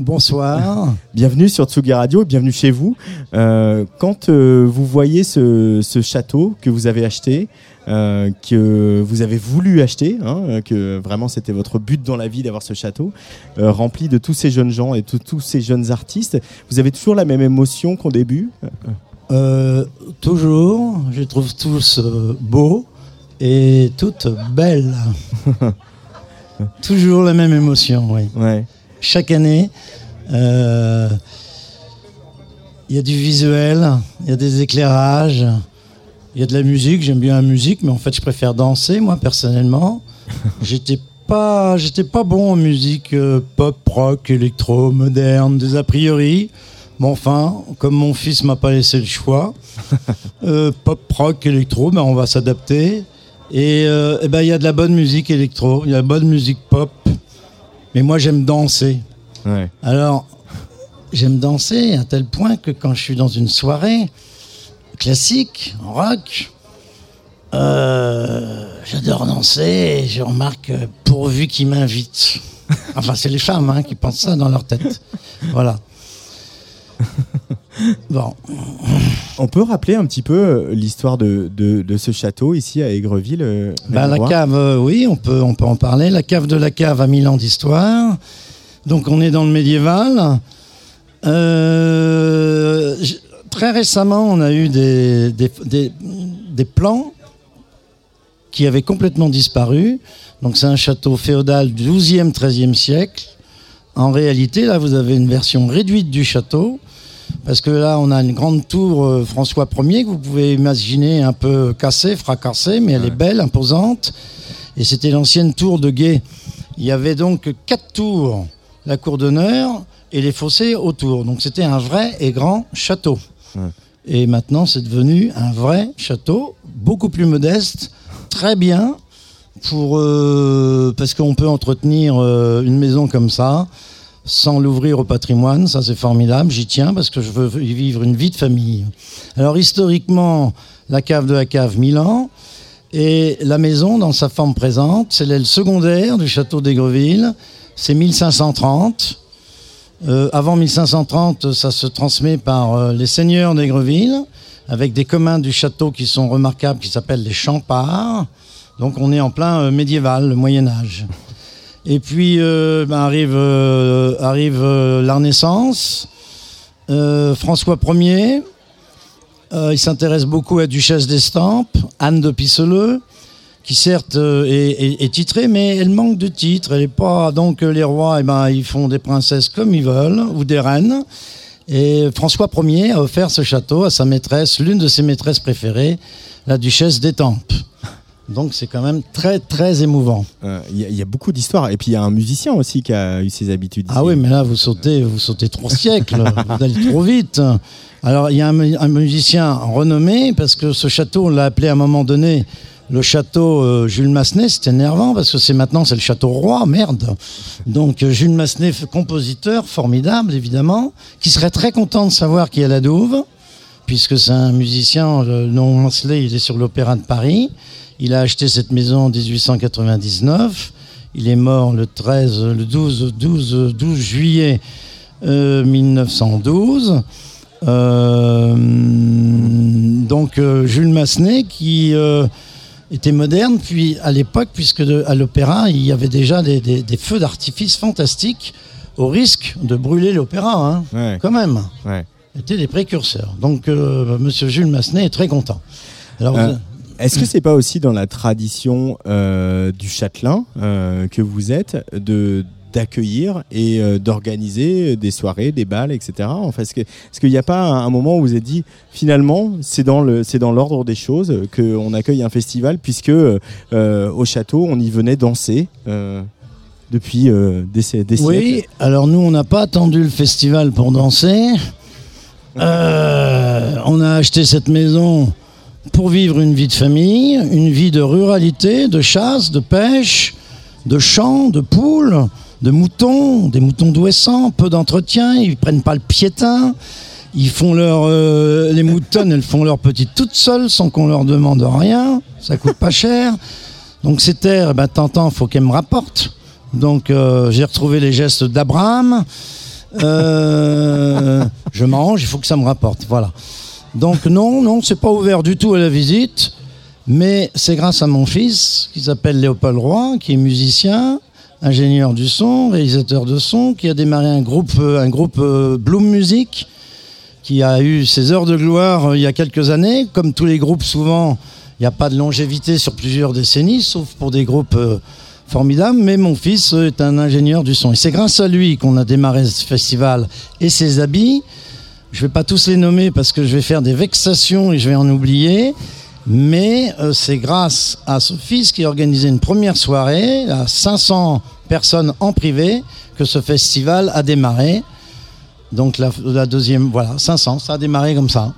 Bonsoir. *laughs* bienvenue sur Tsugi Radio, bienvenue chez vous. Euh, quand euh, vous voyez ce, château que vous avez acheté, euh, que vous avez voulu acheter, hein, que vraiment c'était votre but dans la vie d'avoir ce château, rempli de tous ces jeunes gens et de tous ces jeunes artistes, vous avez toujours la même émotion qu'au début? Toujours, je les trouve tous beaux et toutes belles. *laughs* toujours la même émotion, oui. Ouais chaque année. Euh, il y a du visuel, il y a des éclairages, il y a de la musique. J'aime bien la musique, mais en fait, je préfère danser, moi, personnellement. *laughs* J'étais pas, j'étais pas bon en musique euh, pop, rock, électro, moderne, des a priori. Mais enfin, comme mon fils m'a pas laissé le choix, *laughs* euh, pop, rock, électro, ben on va s'adapter. Et, eh ben il y a de la bonne musique électro, il y a de la bonne musique pop, mais moi, j'aime danser. Alors, j'aime danser à tel point que quand je suis dans une soirée classique, en rock, euh, j'adore danser et je remarque pourvu qu'ils m'invitent. *laughs* Enfin, c'est les femmes hein, qui pensent ça dans leur tête. Voilà. *laughs* Bon. On peut rappeler un petit peu euh, l'histoire de, de, ce château ici à Aigreville euh, bah, La cave, euh, oui, on peut, on peut en parler. La cave de la cave a mille ans d'histoire. Donc on est dans le médiéval. très récemment, on a eu des, des, des, des plans qui avaient complètement disparu. Donc c'est un château féodal du XIIe, XIIIe siècle. En réalité, là, vous avez une version réduite du château parce que là, on a une grande tour euh, François Ier que vous pouvez imaginer un peu cassée, fracassée, mais elle est belle, imposante. Et c'était l'ancienne tour de Guet. Il y avait donc quatre tours, la cour d'honneur et les fossés autour. Donc c'était un vrai et grand château. Et maintenant, c'est devenu un vrai château, beaucoup plus modeste, très bien, pour, euh, parce qu'on peut entretenir euh, une maison comme ça sans l'ouvrir au patrimoine. Ça, c'est formidable. J'y tiens parce que je veux y vivre une vie de famille. Alors, historiquement, la cave de la cave, Milan. Et la maison, dans sa forme présente, c'est l'aile secondaire du château d'Aigreville. C'est 1530. Euh, avant 1530, ça se transmet par euh, les seigneurs d'Aigreville, avec des communs du château qui sont remarquables, qui s'appellent les Champards. Donc on est en plein euh, médiéval, le Moyen Âge. Et puis euh, ben, arrive, euh, euh, la Renaissance. François Ier, il s'intéresse beaucoup à Duchesse d'Estampes, Anne de Pisseleu, qui certes est, titrée, mais elle manque de titres. Pas donc les rois, eh ben, ils font des princesses comme ils veulent ou des reines. Et François Ier a offert ce château à sa maîtresse, l'une de ses maîtresses préférées, la Duchesse d'Étampes. Donc c'est quand même très très émouvant. Il euh, y, a beaucoup d'histoires et puis il y a un musicien aussi qui a eu ses habitudes. Ah oui, mais là vous sautez, vous sautez trois *laughs* siècles, vous allez trop vite. Alors il y a un, musicien renommé parce que ce château, on l'a appelé à un moment donné le château euh, Jules Massenet. C'était énervant parce que c'est maintenant c'est le château roi, merde. Donc euh, Jules Massenet, compositeur formidable évidemment, qui serait très content de savoir qui est la Douve, puisque c'est un musicien. Le nom Mansley, il est sur l'Opéra de Paris. Il a acheté cette maison en 1899. Il est mort le 13, le 12, 12, 12 juillet 1912. Euh, euh, donc euh, Jules Massenet qui était moderne, puis à l'époque, puisque à l'opéra, il y avait déjà des, feux d'artifice fantastiques au risque de brûler l'opéra, hein, quand même. Ouais. Étaient des précurseurs. Donc Monsieur Jules Massenet est très content. Alors, est-ce que c'est pas aussi dans la tradition euh, du châtelain euh, que vous êtes de d'accueillir et euh, d'organiser des soirées, des balles, etc. Enfin, est-ce qu'il n'y a pas un, moment où vous avez dit finalement c'est dans le c'est dans l'ordre des choses qu'on accueille un festival puisque au château on y venait danser depuis des, des, siècles? Oui, alors nous on n'a pas attendu le festival pour danser. On a acheté cette maison pour vivre une vie de famille, une vie de ruralité, de chasse, de pêche, de champs, de poules, de moutons, des moutons douessants, peu d'entretien, ils prennent pas le piétin. Ils font leur, euh, les moutons, elles font leur petite toutes seules sans qu'on leur demande rien. Ça coûte pas cher. Donc ces terres, eh ben, t'entends, faut qu'elles me rapportent. Donc euh, j'ai retrouvé les gestes d'Abraham. Euh, je mange, il faut que ça me rapporte. Voilà. Donc non, non, c'est pas ouvert du tout à la visite, mais c'est grâce à mon fils qui s'appelle Léopold Roy, qui est musicien, ingénieur du son, réalisateur de son, qui a démarré un groupe, euh, un groupe euh, Bloom Music, qui a eu ses heures de gloire euh, il y a quelques années. Comme tous les groupes, souvent, il n'y a pas de longévité sur plusieurs décennies, sauf pour des groupes formidables. Mais mon fils est un ingénieur du son. Et c'est grâce à lui qu'on a démarré ce festival et ses habits. Je ne vais pas tous les nommer parce que je vais faire des vexations et je vais en oublier. Mais euh, c'est grâce à ce fils qui a organisé une première soirée à 500 personnes en privé que ce festival a démarré. Donc la, la deuxième, voilà, 500, ça a démarré comme ça.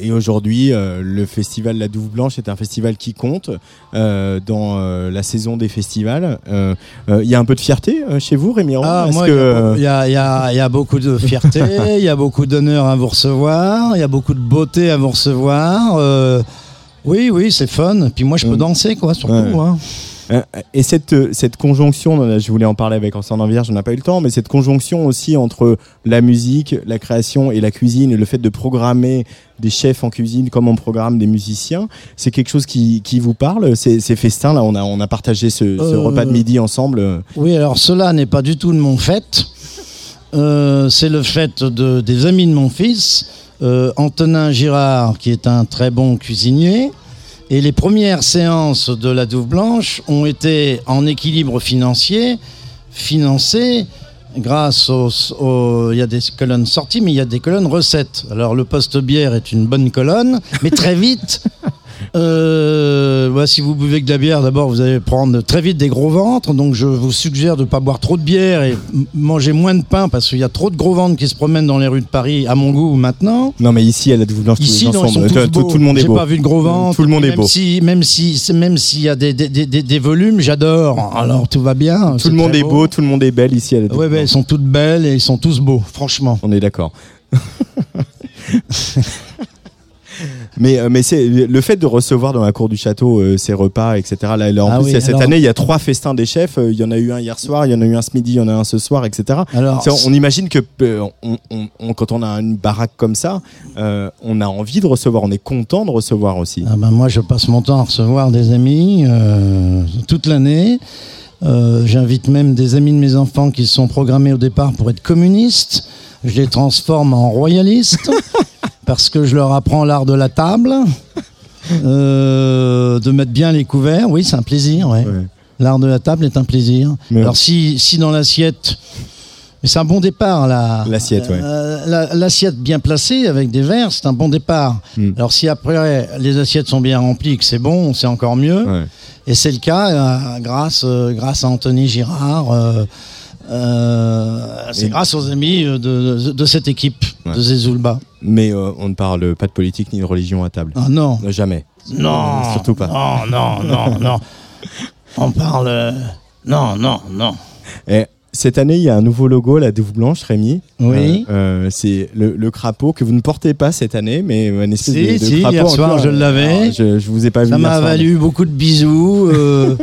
Et aujourd'hui, euh, le festival La Douve Blanche est un festival qui compte euh, dans euh, la saison des festivals. Il y a un peu de fierté chez vous, Rémi Ah, que, il y a y, y beaucoup de fierté, *laughs* il y a beaucoup d'honneur à vous recevoir, il y a beaucoup de beauté à vous recevoir. oui, oui, c'est fun. Puis moi, je peux Mm. danser, quoi, surtout. Ouais. hein. Euh, Et cette, euh, cette conjonction, je voulais en parler avec Ensemble Vierge, on n'a pas eu le temps, mais cette conjonction aussi entre la musique, la création et la cuisine, et le fait de programmer des chefs en cuisine comme on programme des musiciens, c'est quelque chose qui, qui vous parle Ces, ces festins, là, on a, on a partagé ce, ce Euh, repas de midi ensemble. Oui, alors cela n'est pas du tout de mon fait. Euh, c'est le fait de, des amis de mon fils, Antonin Girard, qui est un très bon cuisinier. Et les premières séances de la Douve Blanche ont été en équilibre financier, financées grâce aux... aux- Il y a des colonnes sorties, mais il y a des colonnes recettes. Alors le poste bière est une bonne colonne, mais très vite... Euh, bah, si vous buvez que de la bière, d'abord vous allez prendre très vite des gros ventres. Donc je vous suggère de ne pas boire trop de bière et manger moins de pain parce qu'il y a trop de gros ventres qui se promènent dans les rues de Paris, à mon goût maintenant. Non, mais ici, à la Douve Blanche, Ici, tous non, ensemble, tous tout, tout- beaux. tout le monde est J'ai beau. pas vu de gros ventre. Tout le monde est même beau. Si, même si, même s'il y a des, des, des, des- des volumes, j'adore. Alors tout va bien. Tout le monde est beau, tout le monde est belle ici Douve Ouais, ouais, elles sont toutes belles et ils sont tous beaux, franchement. On est d'accord. *laughs* mais euh, mais c'est le fait de recevoir dans la cour du château euh, ces repas, etc. Là, là, en Ah plus, oui, il y a cette année, il y a trois festins des chefs. Euh, Il y en a eu un hier soir, il y en a eu un ce midi, il y en a un ce soir, etc. Alors, on imagine que euh, on- on- on- quand on a une baraque comme ça, euh, on a envie de recevoir, on est content de recevoir aussi. Ah ben moi, je passe mon temps à recevoir des amis toute l'année. J'invite même des amis de mes enfants qui sont programmés au départ pour être communistes. Je les transforme en royalistes *laughs* parce que je leur apprends l'art de la table, euh, de mettre bien les couverts. Oui, c'est un plaisir. ouais. Ouais. L'art de la table est un plaisir. Mais- Alors si, si dans l'assiette, mais c'est un bon départ là. L'assiette, ouais. Euh, la- L'assiette bien placée avec des verres, c'est un bon départ. Mm. Alors si après les assiettes sont bien remplies, que c'est bon, c'est encore mieux. Ouais. Et c'est le cas euh, grâce, euh, grâce à Anthony Girard. Euh, c'est grâce aux amis euh, de, de, de cette équipe Ouais. de Zezulba. Mais euh, on ne parle pas de politique ni de religion à table. Ah non, Jamais. non, surtout pas. Non, non, non, non. *laughs* On parle. euh, Non, non, non. Et cette année, il y a un nouveau logo, la Douve Blanche, Rémi. Oui. Euh, euh, c'est le, le crapaud que vous ne portez pas cette année, mais une espèce Si, de, de si, crapaud. hier soir, je l'avais. Alors, Je, je vous ai pas vu. Ça m'a soir, valu beaucoup de bisous. euh,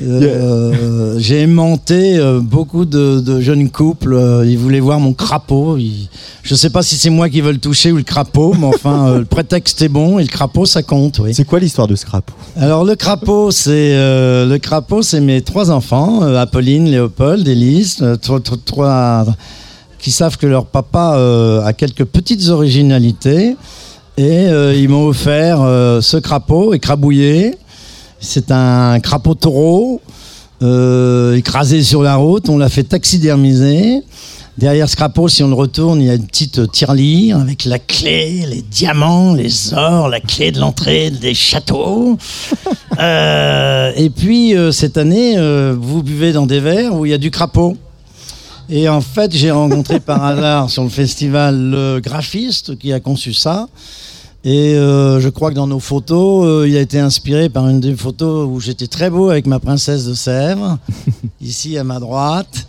*laughs* J'ai aimanté beaucoup de, de jeunes couples. ils voulaient voir mon crapaud. Ils- Je ne sais pas si c'est moi qui veux le toucher ou le crapaud, mais enfin, le prétexte est bon et le crapaud, ça compte. Oui. C'est quoi l'histoire de ce crapaud? Alors le crapaud, c'est le crapaud, c'est mes trois enfants, Apolline, Léopold, Élise, euh, qui savent que leur papa euh, a quelques petites originalités et euh, ils m'ont offert ce crapaud écrabouillé. C'est un crapaud taureau écrasé sur la route. On l'a fait taxidermiser. Derrière ce crapaud, si on le retourne, il y a une petite tirelire avec la clé, les diamants, les ors, la clé de l'entrée des châteaux. *laughs* Euh, et puis, euh, cette année, euh, vous buvez dans des verres où il y a du crapaud. Et en fait, j'ai rencontré par *laughs* hasard sur le festival le graphiste qui a conçu ça. Et euh, je crois que dans nos photos, euh, il a été inspiré par une des photos où j'étais très beau avec ma princesse de Sèvres, *laughs* ici à ma droite.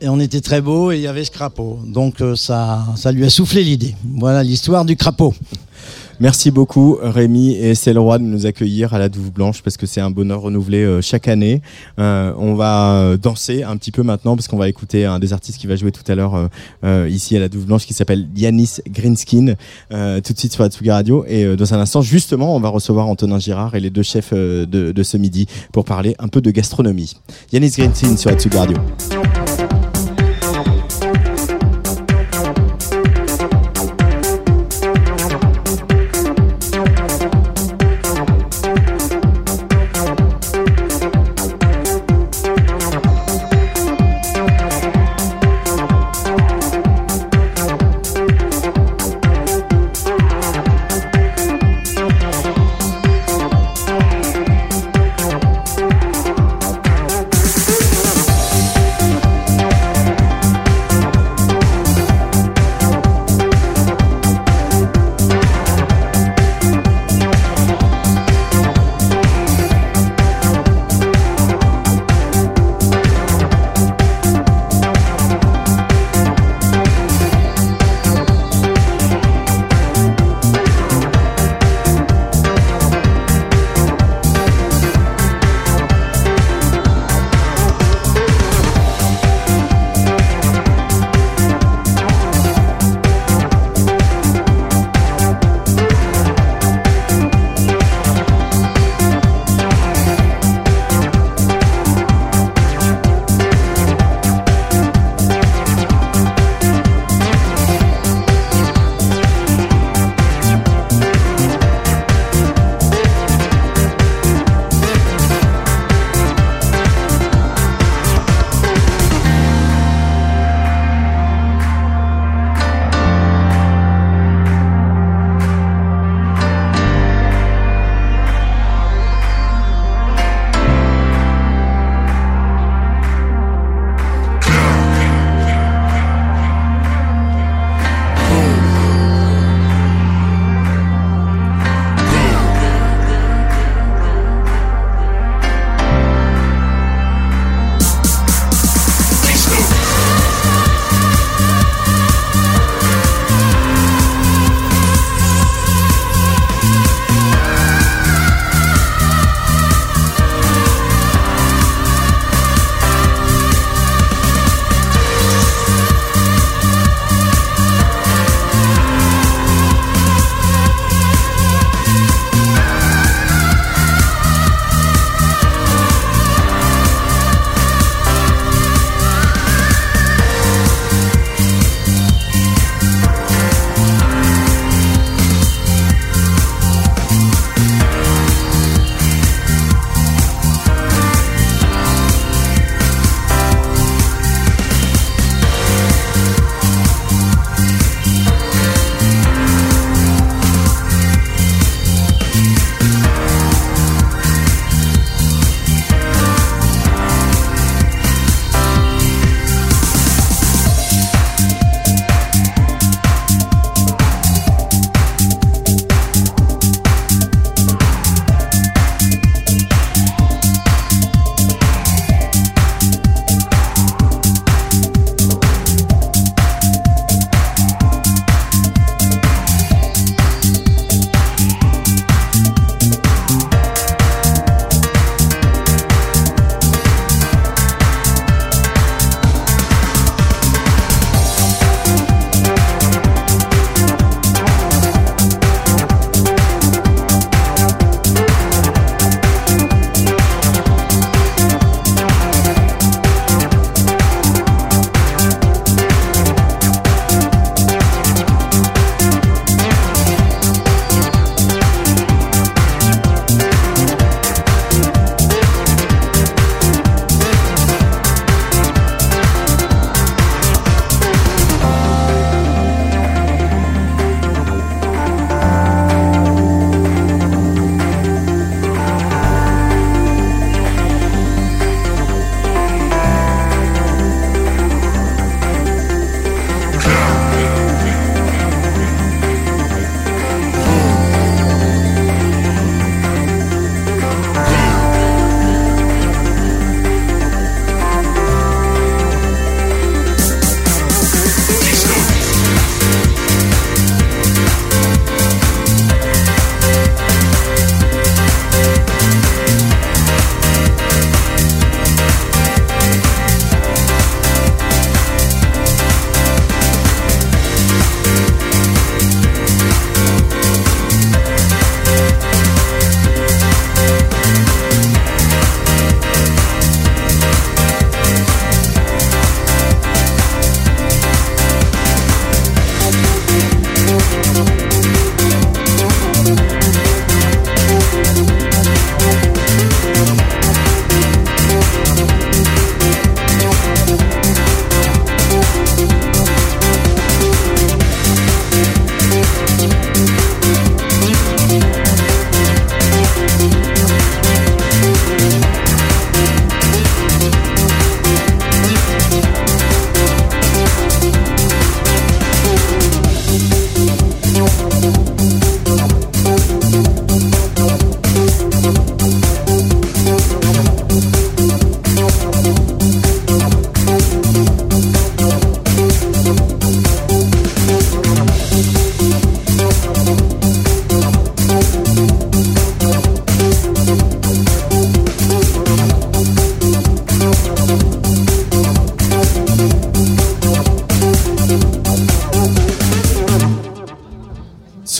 Et on était très beau et il y avait ce crapaud. Donc euh, ça, ça lui a soufflé l'idée. Voilà l'histoire du crapaud. Merci beaucoup Rémi et Célroy de nous accueillir à la Douve Blanche parce que c'est un bonheur renouvelé euh, chaque année. Euh, on va danser un petit peu maintenant parce qu'on va écouter un des artistes qui va jouer tout à l'heure ici à la Douve Blanche qui s'appelle Yanis Greenskin tout de suite sur la Tsuga Radio et dans un instant justement on va recevoir Antonin Girard et les deux chefs de, ce midi pour parler un peu de gastronomie. Yanis Greenskin sur la Tsuga Radio.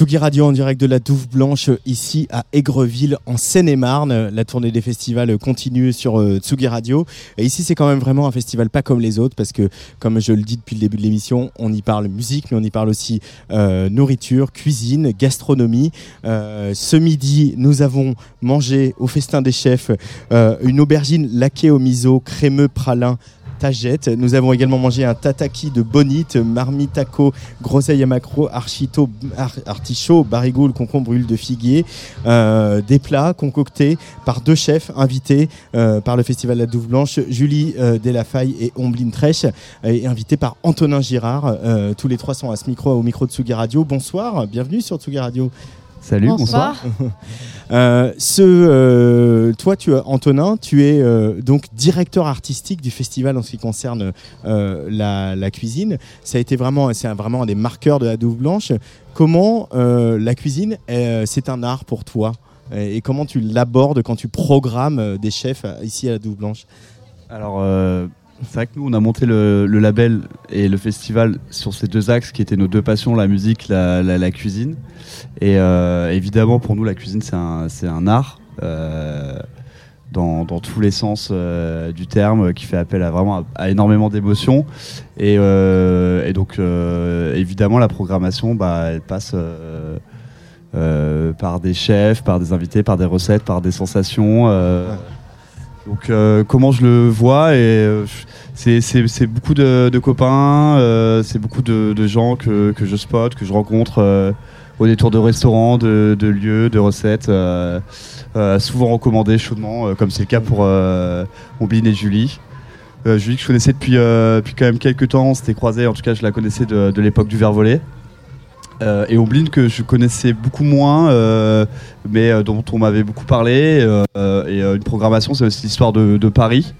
Tsugi Radio en direct de la Douve Blanche ici à Aigreville en Seine-et-Marne. La tournée des festivals continue sur euh, Tsugi Radio. Et ici c'est quand même vraiment un festival pas comme les autres parce que comme je le dis depuis le début de l'émission, on y parle musique mais on y parle aussi euh, nourriture, cuisine, gastronomie. Euh, ce midi nous avons mangé au festin des chefs une aubergine laquée au miso crémeux pralin Nous avons également mangé un tataki de bonite, marmitaco, groseille à macro, archito, artichaut, barigoule, concombre, huile de figuier. Euh, des plats concoctés par deux chefs invités euh, par le Festival de la Douve Blanche, Julie euh, Delafaille et Ombline Trèche, et invités par Antonin Girard. tous les trois sont à ce micro, au micro de Radio. Bonsoir, bienvenue sur Tsugi Radio. Salut, bonsoir. *laughs* Euh, ce, euh, toi, tu, Antonin, tu es euh, donc directeur artistique du festival en ce qui concerne la, cuisine. Ça a été vraiment, c'est vraiment un des marqueurs de la Douve Blanche. Comment la cuisine, c'est un art pour toi? Et comment tu l'abordes quand tu programmes des chefs ici à la Douve Blanche? Alors, c'est vrai que nous, on a monté le, label et le festival sur ces deux axes qui étaient nos deux passions, la musique, la, cuisine. Et euh, évidemment, pour nous, la cuisine, c'est un, art. Euh, dans, tous les sens euh, du terme, qui fait appel à vraiment à, énormément d'émotions. Et, et, donc, évidemment, la programmation, bah, elle passe par des chefs, par des invités, par des recettes, par des sensations. Donc euh, comment je le vois et euh, c'est beaucoup de, copains, euh, c'est beaucoup de, gens que, je spot, que je rencontre au détour de restaurants, de, lieux, de recettes, souvent recommandés chaudement, comme c'est le cas pour Ombline et Julie. Julie que je connaissais depuis, depuis quand même quelques temps, on s'était croisés, en tout cas je la connaissais de l'époque du verre volé. Euh, et Ombline que je connaissais beaucoup moins, euh, mais euh, dont on m'avait beaucoup parlé. et une programmation, c'est aussi l'histoire de, Paris,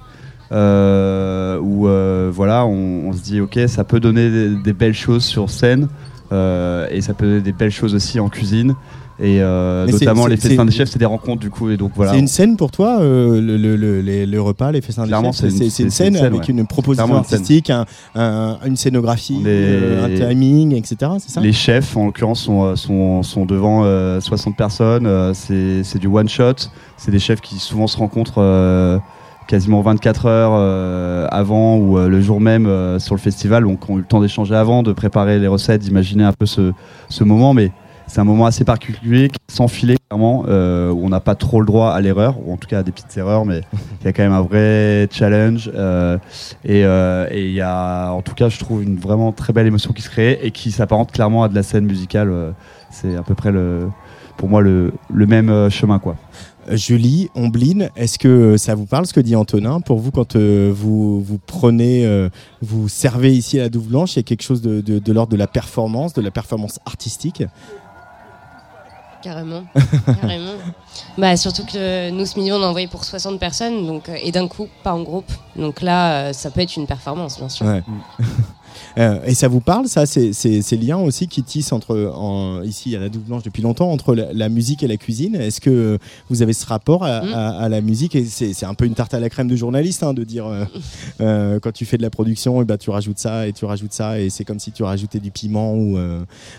où voilà, on, se dit ok, ça peut donner des belles choses sur scène, et ça peut donner des belles choses aussi en cuisine. Et euh, notamment les festins des chefs, c'est des rencontres du coup. Et donc voilà. C'est une scène pour toi, euh, le, le, les, repas, les festins des chefs? C'est une, scène avec une proposition artistique, un, une scénographie, euh, un timing, etc. Ça? Les chefs, en l'occurrence, sont, sont, sont, devant 60 personnes. c'est du one shot. C'est des chefs qui souvent se rencontrent quasiment 24 heures avant ou le jour même sur le festival, donc on a eu le temps d'échanger avant, de préparer les recettes, d'imaginer un peu ce, ce moment, mais c'est un moment assez particulier, sans filet clairement, euh, où on n'a pas trop le droit à l'erreur, ou en tout cas à des petites erreurs, mais il y a quand même un vrai challenge. Euh, euh, et il y a, en tout cas, je trouve une vraiment très belle émotion qui se crée et qui s'apparente clairement à de la scène musicale. c'est à peu près le, pour moi le, même chemin, quoi. Julie, Ombline, est-ce que ça vous parle ce que dit Antonin? Pour vous, quand vous, vous prenez, vous servez ici à la Douve Blanche, il y a quelque chose de l'ordre de la performance, de la performance artistique? Carrément. *laughs* Carrément. Bah, surtout que nous, ce midi, on a envoyé pour 60 personnes, donc, euh, et d'un coup, pas en groupe. Donc là, euh, ça peut être une performance, bien sûr. *laughs* Euh, et ça vous parle, ça, ces, ces, liens aussi qui tissent entre, en, ici à la Double Blanche depuis longtemps, entre la, musique et la cuisine? Est-ce que vous avez ce rapport à, mm. la musique? Et c'est un peu une tarte à la crème de journaliste hein, de dire *laughs* quand tu fais de la production, et eh ben, tu rajoutes ça et tu rajoutes ça, et c'est comme si tu rajoutais du piment ou,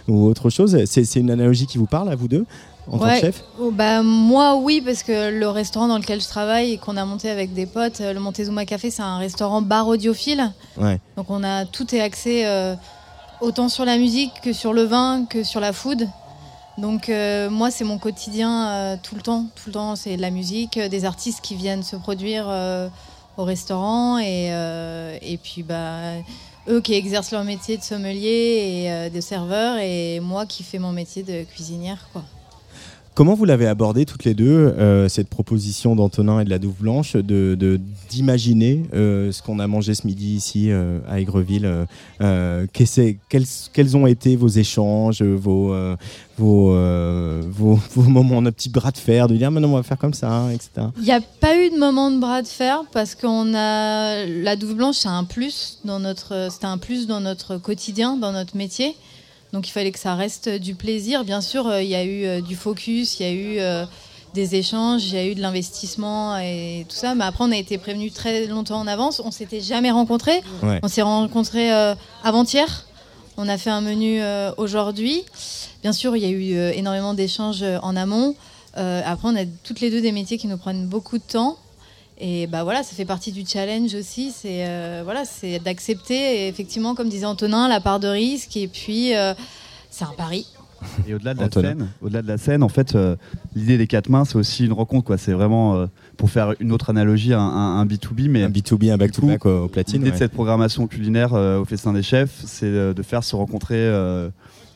ou autre chose. C'est une analogie qui vous parle à vous deux? En tant que chef oh, bah, Moi, oui, parce que le restaurant dans lequel je travaille et qu'on a monté avec des potes, euh, le Montezuma Café, c'est un restaurant bar audiophile. Donc on a tout est axé euh, autant sur la musique que sur le vin, que sur la food. Donc euh, moi, c'est mon quotidien tout le temps. Tout le temps, c'est de la musique, des artistes qui viennent se produire au restaurant et, et puis bah eux qui exercent leur métier de sommelier et de serveur et moi qui fais mon métier de cuisinière quoi. Comment vous l'avez abordé toutes les deux, euh, cette proposition d'Antonin et de la Douve Blanche, de, d'imaginer euh, ce qu'on a mangé ce midi ici euh, à Aigreville quels, quels, ont été vos échanges, vos, vos, *laughs* vos, moments, de petit bras de fer, de dire maintenant on va faire comme ça, etc. Il n'y a pas eu de moment de bras de fer parce qu'on a la Douve Blanche, c'est un un plus dans notre quotidien, dans notre métier. Donc il fallait que ça reste du plaisir. Bien sûr, euh, il y a eu euh, du focus, il y a eu euh, des échanges, il y a eu de l'investissement et tout ça. Mais après, on a été prévenus très longtemps en avance. On s'était jamais rencontrés. On s'est rencontrés avant-hier. On a fait un menu aujourd'hui. Bien sûr, il y a eu énormément d'échanges en amont. après, on a toutes les deux des métiers qui nous prennent beaucoup de temps. Et bah voilà, ça fait partie du challenge aussi. C'est voilà, c'est d'accepter effectivement, comme disait Antonin, la part de risque. Et puis, c'est un pari. Et au-delà de la scène, au-delà de la scène, en fait, euh, l'idée des quatre mains, c'est aussi une rencontre. Quoi. C'est vraiment, euh, pour faire une autre analogie, un, B2B, mais un B2B, un back to back au platine. L'idée de cette programmation culinaire euh, au festin des chefs, c'est de faire se rencontrer.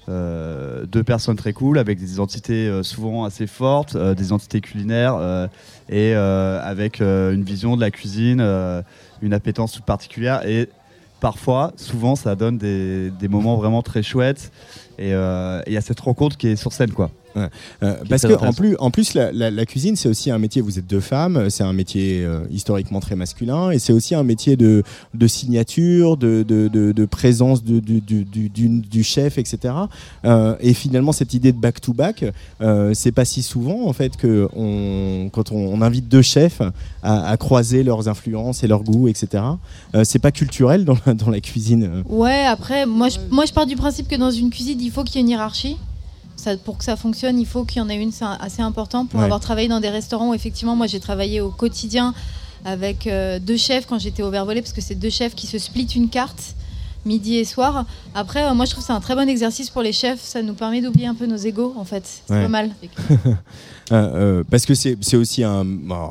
Deux personnes très cool avec des identités souvent assez fortes, des identités culinaires et avec une vision de la cuisine, une appétence toute particulière et parfois, souvent, ça donne des, des moments vraiment très chouettes et il y a cette rencontre qui est sur scène, quoi. Euh, parce que en plus, en plus la, cuisine, c'est aussi un métier. Vous êtes deux femmes, c'est un métier euh, historiquement très masculin, et c'est aussi un métier de, de signature, de, de, de, présence du, du, du, chef, etc. Euh, et finalement, cette idée de back to back, c'est pas si souvent en fait que on, quand on, invite deux chefs à, à, croiser leurs influences et leurs goûts, etc. c'est pas culturel dans la, dans la cuisine. Ouais. Après, moi, je, moi, je pars du principe que dans une cuisine, il faut qu'il y ait une hiérarchie. Ça, pour que ça fonctionne, il faut qu'il y en ait une, c'est assez important. Pour avoir travaillé dans des restaurants où effectivement, moi j'ai travaillé au quotidien avec euh, deux chefs quand j'étais au Vervolé, parce que c'est deux chefs qui se splitent une carte midi et soir. Après, euh, moi, je trouve que c'est un très bon exercice pour les chefs. Ça nous permet d'oublier un peu nos égaux, en fait. C'est pas mal. *laughs* Euh, euh, parce que c'est aussi un.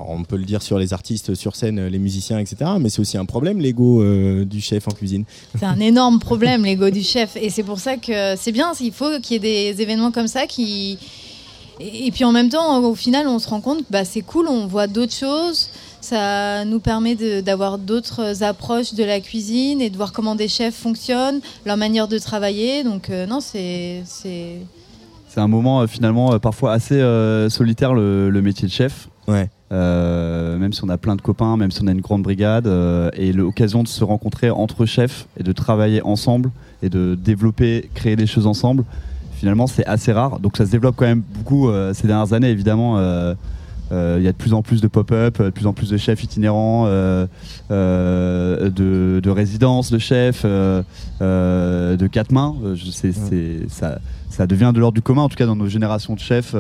On peut le dire sur les artistes sur scène, les musiciens, etc. Mais c'est aussi un problème, l'ego du chef en cuisine. C'est un énorme problème, l'ego du chef. Et c'est pour ça que c'est bien. Il faut qu'il y ait des événements comme ça qui. Et, puis en même temps, au final, on se rend compte que bah, c'est cool, on voit d'autres choses. Ça nous permet d'avoir d'autres approches de la cuisine et de voir comment des chefs fonctionnent, leur manière de travailler. Donc euh, non, c'est c'est un moment euh, finalement euh, parfois assez solitaire le, métier de chef. Ouais. même si on a plein de copains, même si on a une grande brigade, et l'occasion de se rencontrer entre chefs et de travailler ensemble et de développer, créer des choses ensemble, finalement c'est assez rare. Donc ça se développe quand même beaucoup ces dernières années évidemment. Euh, il y a de plus en plus de pop-up, de plus en plus de chefs itinérants, euh, euh, de, résidences de chefs, de quatre mains. ça, ça devient de l'ordre du commun, en tout cas dans nos générations de chefs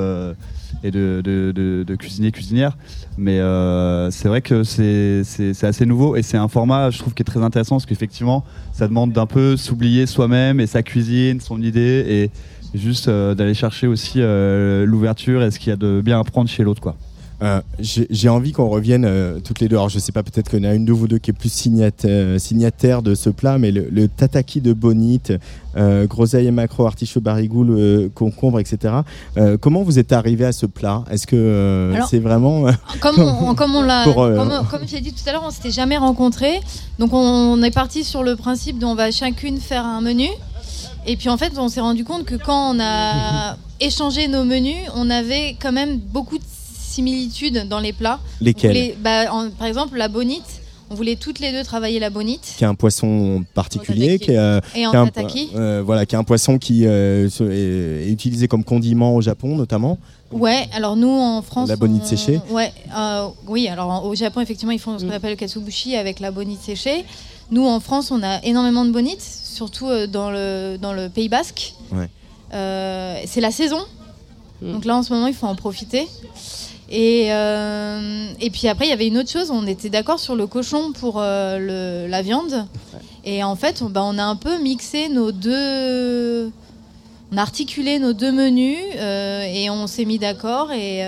et de, cuisiniers, cuisinières. Mais c'est vrai que c'est assez nouveau et c'est un format, je trouve, qui est très intéressant parce qu'effectivement, ça demande d'un peu s'oublier soi-même et sa cuisine, son idée et juste d'aller chercher aussi l'ouverture et ce qu'il y a de bien à prendre chez l'autre. quoi. Euh, j'ai envie qu'on revienne euh, toutes les deux. Alors, je sais pas, peut-être qu'on a une de vous deux qui est plus signataire, signataire de ce plat, mais le, tataki de bonite, euh, groseille et macro, artichaut, barigoule, concombre, etc. comment vous êtes arrivé à ce plat? Est-ce que c'est vraiment *laughs* comme on, comme on l'a, comme, comme j'ai dit tout à l'heure, on s'était jamais rencontrés, donc on, est parti sur le principe dont on va chacune faire un menu. Et puis en fait, on s'est rendu compte que quand on a *laughs* échangé nos menus, on avait quand même beaucoup de similitudes dans les plats. Lesquels bah, Par exemple, la bonite. On voulait toutes les deux travailler la bonite. Qui est un poisson particulier. Qui est, euh, et en qui euh, voilà, qui est un poisson qui euh, est, utilisé comme condiment au Japon notamment. Ouais, alors nous en France. La bonite séchée Ouais, oui, alors au Japon, effectivement, ils font ce qu'on mm. appelle le katsubushi avec la bonite séchée. Nous en France, on a énormément de bonites, surtout dans, le, dans le Pays Basque. Ouais. c'est la saison. Mm. Donc là, en ce moment, il faut en profiter. Et, euh, et puis après, il y avait une autre chose, on était d'accord sur le cochon pour euh, le, la viande. Et en fait, on, bah, on a un peu mixé nos deux. On a articulé nos deux menus euh, et on s'est mis d'accord et,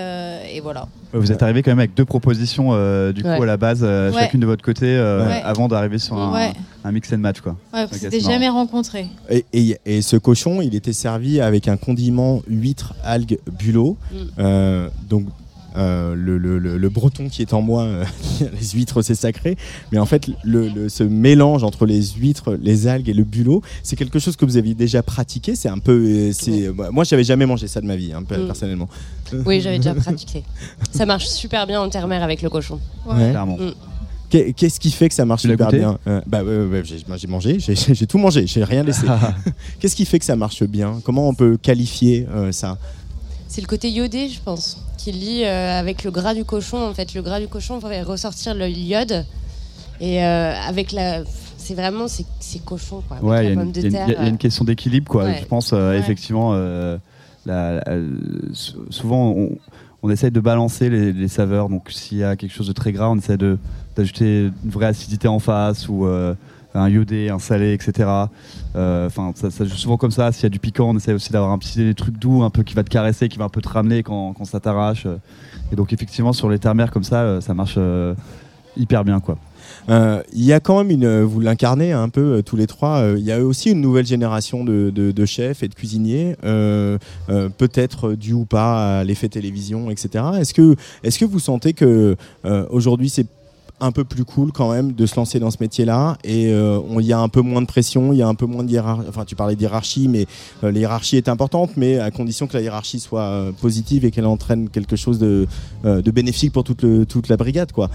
et, voilà. Vous êtes arrivé quand même avec deux propositions du coup à la base, chacune de votre côté, avant d'arriver sur un, un, mix and match. Quoi. Ouais, parce okay, jamais rencontré. Et, et, et, ce cochon, il était servi avec un condiment huître, algues, bulot. Mm. donc euh, le, le, le, breton qui est en moi, euh, *laughs* les huîtres c'est sacré, mais en fait ce mélange entre les huîtres, les algues et le bulot, c'est quelque chose que vous aviez déjà pratiqué. C'est un peu, euh, c'est moi j'avais jamais mangé ça de ma vie hein, mm. personnellement. *laughs* Oui, j'avais déjà pratiqué. Ça marche super bien en terre-mer avec le cochon. Ouais. Clairement. Mm. Qu'est-ce qui fait que ça marche super bien Bah j'ai mangé, *laughs* j'ai tout mangé, j'ai rien laissé. Qu'est-ce qui fait que ça marche bien? Comment on peut qualifier ça? C'est le côté iodé, je pense qui lie euh, avec le gras du cochon. En fait, le gras du cochon va ressortir le iode. Et euh, avec la, c'est vraiment c'est cochon quoi. Ouais, il y, a une question d'équilibre quoi. Je pense effectivement, souvent on, on, essaye de balancer les, saveurs. Donc s'il y a quelque chose de très gras, on essaie d'ajouter une vraie acidité en face ou un iodé, un salé, etc. Euh, enfin, ça, joue souvent comme ça. S'il y a du piquant, on essaie aussi d'avoir un petit truc doux, un peu qui va te caresser, qui va un peu te ramener quand, ça t'arrache. Et donc, effectivement, sur les terres comme ça, euh, ça marche euh, hyper bien, quoi. Il y a quand même une, vous l'incarnez un peu tous les trois. Il y a aussi une nouvelle génération de, chefs et de cuisiniers, peut-être dû ou pas à l'effet télévision, etc. Est-ce que, est-ce que vous sentez que aujourd'hui c'est un peu plus cool quand même de se lancer dans ce métier-là et euh, il y a un peu moins de pression, il y a un peu moins de hiérarchie. Enfin, tu parlais d'hierarchie, mais euh, la hiérarchie est importante, mais à condition que la hiérarchie soit euh, positive et qu'elle entraîne quelque chose de, de bénéfique pour toute, le, toute la brigade, quoi.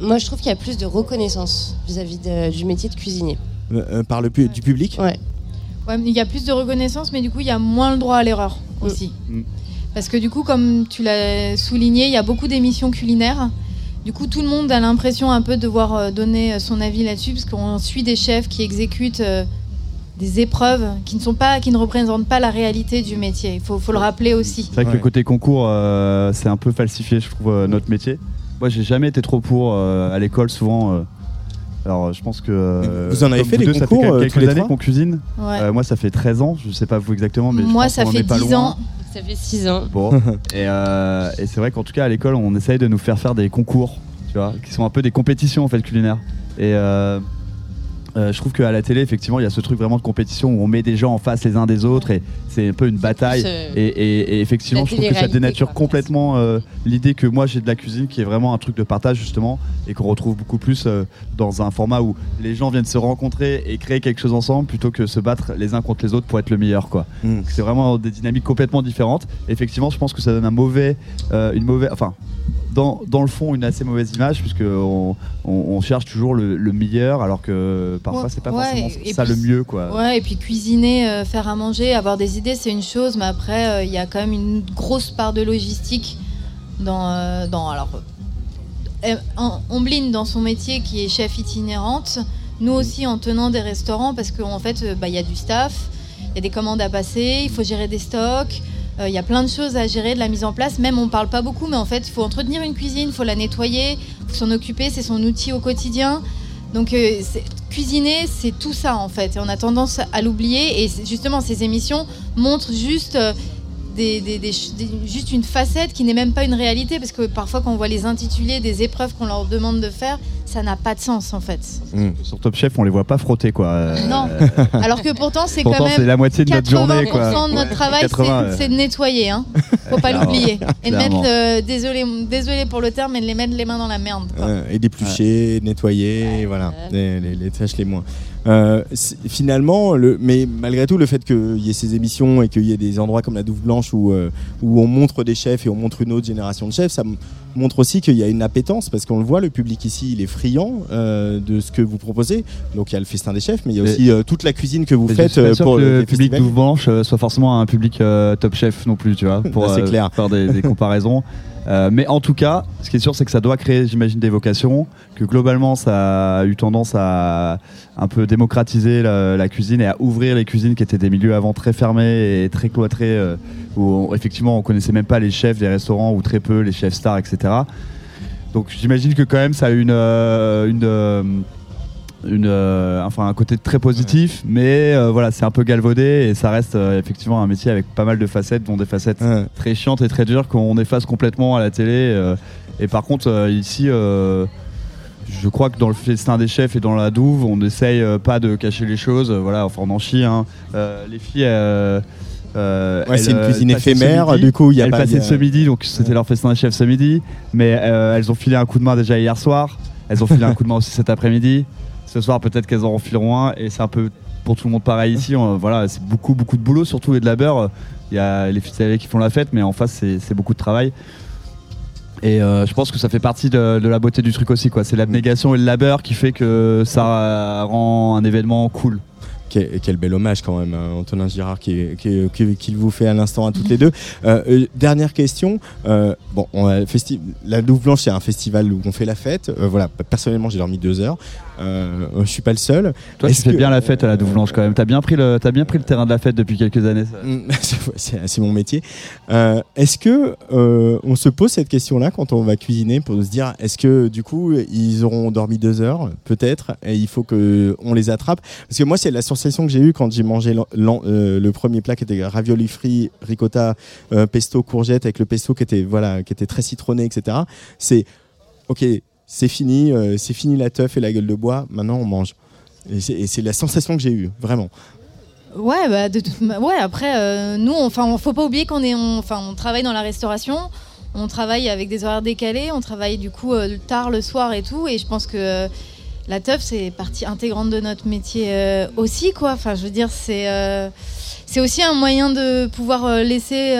Moi, je trouve qu'il y a plus de reconnaissance vis-à-vis du métier de cuisinier. par le du public? Ouais. Ouais, il y a plus de reconnaissance, mais du coup, il y a moins le droit à l'erreur mm. aussi. Mm. Parce que du coup, comme tu l'as souligné, il y a beaucoup d'émissions culinaires du coup, tout le monde a l'impression un peu de devoir euh, donner euh, son avis là-dessus, parce qu'on suit des chefs qui exécutent euh, des épreuves qui ne sont pas, qui ne représentent pas la réalité du métier. Il faut, le rappeler aussi. C'est vrai que le côté concours, c'est un peu falsifié, je trouve, notre métier. Moi, j'ai jamais été trop pour à l'école, souvent. Alors, je pense que. Vous en avez fait des concours Ça fait quelques années qu'on cuisine. moi, ça fait 13 ans. Je sais pas vous exactement, mais moi, ça fait 10 ans. Ça fait 6 ans. Bon. *laughs* Euh, et, c'est vrai qu'en tout cas, à l'école, on essaye de nous faire faire des concours, tu vois, qui sont un peu des compétitions en fait culinaires. Et euh, euh, je trouve qu'à la télé, effectivement, il y a ce truc vraiment de compétition où on met des gens en face les uns des autres et c'est un peu une bataille. Euh, et, effectivement, je trouve que ça dénature complètement euh, l'idée que moi j'ai de la cuisine qui est vraiment un truc de partage justement et qu'on retrouve beaucoup plus dans un format où les gens viennent se rencontrer et créer quelque chose ensemble plutôt que se battre les uns contre les autres pour être le meilleur. quoi. Hmm. C'est vraiment des dynamiques complètement différentes. effectivement, je pense que ça donne un mauvais, une mauvaise, enfin dans, dans, le fond une assez mauvaise image puisque on, on, cherche toujours le, meilleur alors que parfois c'est pas forcément ça le mieux quoi. Ouais et puis cuisiner, euh, faire à manger, avoir des idées c'est une chose mais après euh, il y a quand même une grosse part de logistique dans, euh, dans alors Ombline dans son métier qui est chef itinérante, nous aussi en tenant des restaurants parce qu'en fait bah, il y a du staff, il y a des commandes à passer, il faut gérer des stocks. Il y a plein de choses à gérer, de la mise en place. Même on parle pas beaucoup, mais en fait, il faut entretenir une cuisine, il faut la nettoyer, faut s'en occuper, c'est son outil au quotidien. Donc euh, cuisiner, c'est tout ça en fait. Et on a tendance à l'oublier. Et justement, ces émissions montrent juste, euh, juste une facette qui n'est même pas une réalité. Parce que parfois, quand on voit les intitulés des épreuves qu'on leur demande de faire, ça n'a pas de sens en fait. Hmm. Sur Top Chef, on les voit pas frotter quoi. Euh, non. Alors que pourtant c'est quand même la moitié de notre journée quoi. de notre travail c'est de nettoyer hein. *laughs* Faut pas l'oublier et de mettre désolé désolé pour le terme mais de les mettre les mains dans la merde. et d'éplucher, nettoyer, voilà, les, les, tâches les moins. Euh, finalement, le, mais malgré tout, le fait qu'il y ait ces émissions et qu'il y ait des endroits comme la Douve Blanche où, euh, où on montre des chefs et on montre une autre génération de chefs, ça montre aussi qu'il y a une appétence parce qu'on le voit, le public ici, il est friand euh, de ce que vous proposez. Donc il y a le festin des chefs, mais il y a aussi toute la cuisine que vous faites pour que le public Douve Blanche soit forcément un public top chef non plus, tu vois, *laughs* pour clair. faire des, des comparaisons. *laughs* Euh, mais en tout cas, ce qui est sûr, c'est que ça doit créer, j'imagine, des vocations, que globalement, ça a eu tendance à un peu démocratiser la, cuisine et à ouvrir les cuisines qui étaient des milieux avant très fermés et très cloîtrés, euh, où effectivement, on connaissait même pas les chefs des restaurants ou très peu les chefs stars, etc. Donc j'imagine que quand même, ça a une, euh, une une, euh, enfin un côté très positif, mais euh, voilà, c'est un peu galvaudé et ça reste euh, effectivement un métier avec pas mal de facettes, dont des facettes très chiantes et très dures qu'on efface complètement à la télé. et par contre, ici, je crois que dans le festin des chefs et dans la douve, on n'essaye pas de cacher les choses. voilà, enfin on en chie. Hein. les filles. c'est une cuisine éphémère, du coup il y a elles passaient ce midi, donc c'était leur festin des chefs ce midi, mais elles ont filé un coup de main déjà hier soir, elles ont filé un coup de main aussi cet après-midi, ce soir, peut-être qu'elles en refileront un. Et c'est un peu pour tout le monde pareil ici. voilà, c'est beaucoup, beaucoup de boulot, surtout et de labeur. Il y a les fils qui font la fête, mais en face, c'est beaucoup de travail. Et euh, je pense que ça fait partie de, la beauté du truc aussi. C'est l'abnégation et le labeur qui fait que ça rend un événement cool quel, bel hommage quand même, hein, Antonin Girard, qu'il qui, vous fait à l'instant à toutes les deux. dernière question. bon, on la Louve Blanche, c'est un festival où on fait la fête. voilà, personnellement, j'ai dormi deux heures. Euh, je suis pas le seul. Toi, tu fais bien la fête à la Douve Blanche quand même. T'as bien pris le, as bien pris le terrain de la fête depuis quelques années. Mm, *laughs* c'est mon métier. Euh, est-ce que euh, on se pose cette question-là quand on va cuisiner pour se dire, est-ce que du coup ils auront dormi deux heures, peut-être, et il faut que on les attrape? Parce que moi, c'est la sensation que j'ai eue quand j'ai mangé le premier plat qui était ravioli frit, ricotta, pesto, courgette avec le pesto qui était voilà, qui était très citronné, etc. C'est ok c'est fini, euh, c'est fini la teuf et la gueule de bois, maintenant on mange. Et c'est la sensation que j'ai eue, vraiment. Ouais, bah, de ouais après, euh, nous, enfin, on, faut pas oublier qu'on est, on, travaille dans la restauration, on travaille avec des horaires décalés, on travaille du coup euh, tard le soir et tout, et je pense que la teuf, c'est partie intégrante de notre métier aussi, quoi. Enfin, je veux dire, c'est aussi un moyen de pouvoir laisser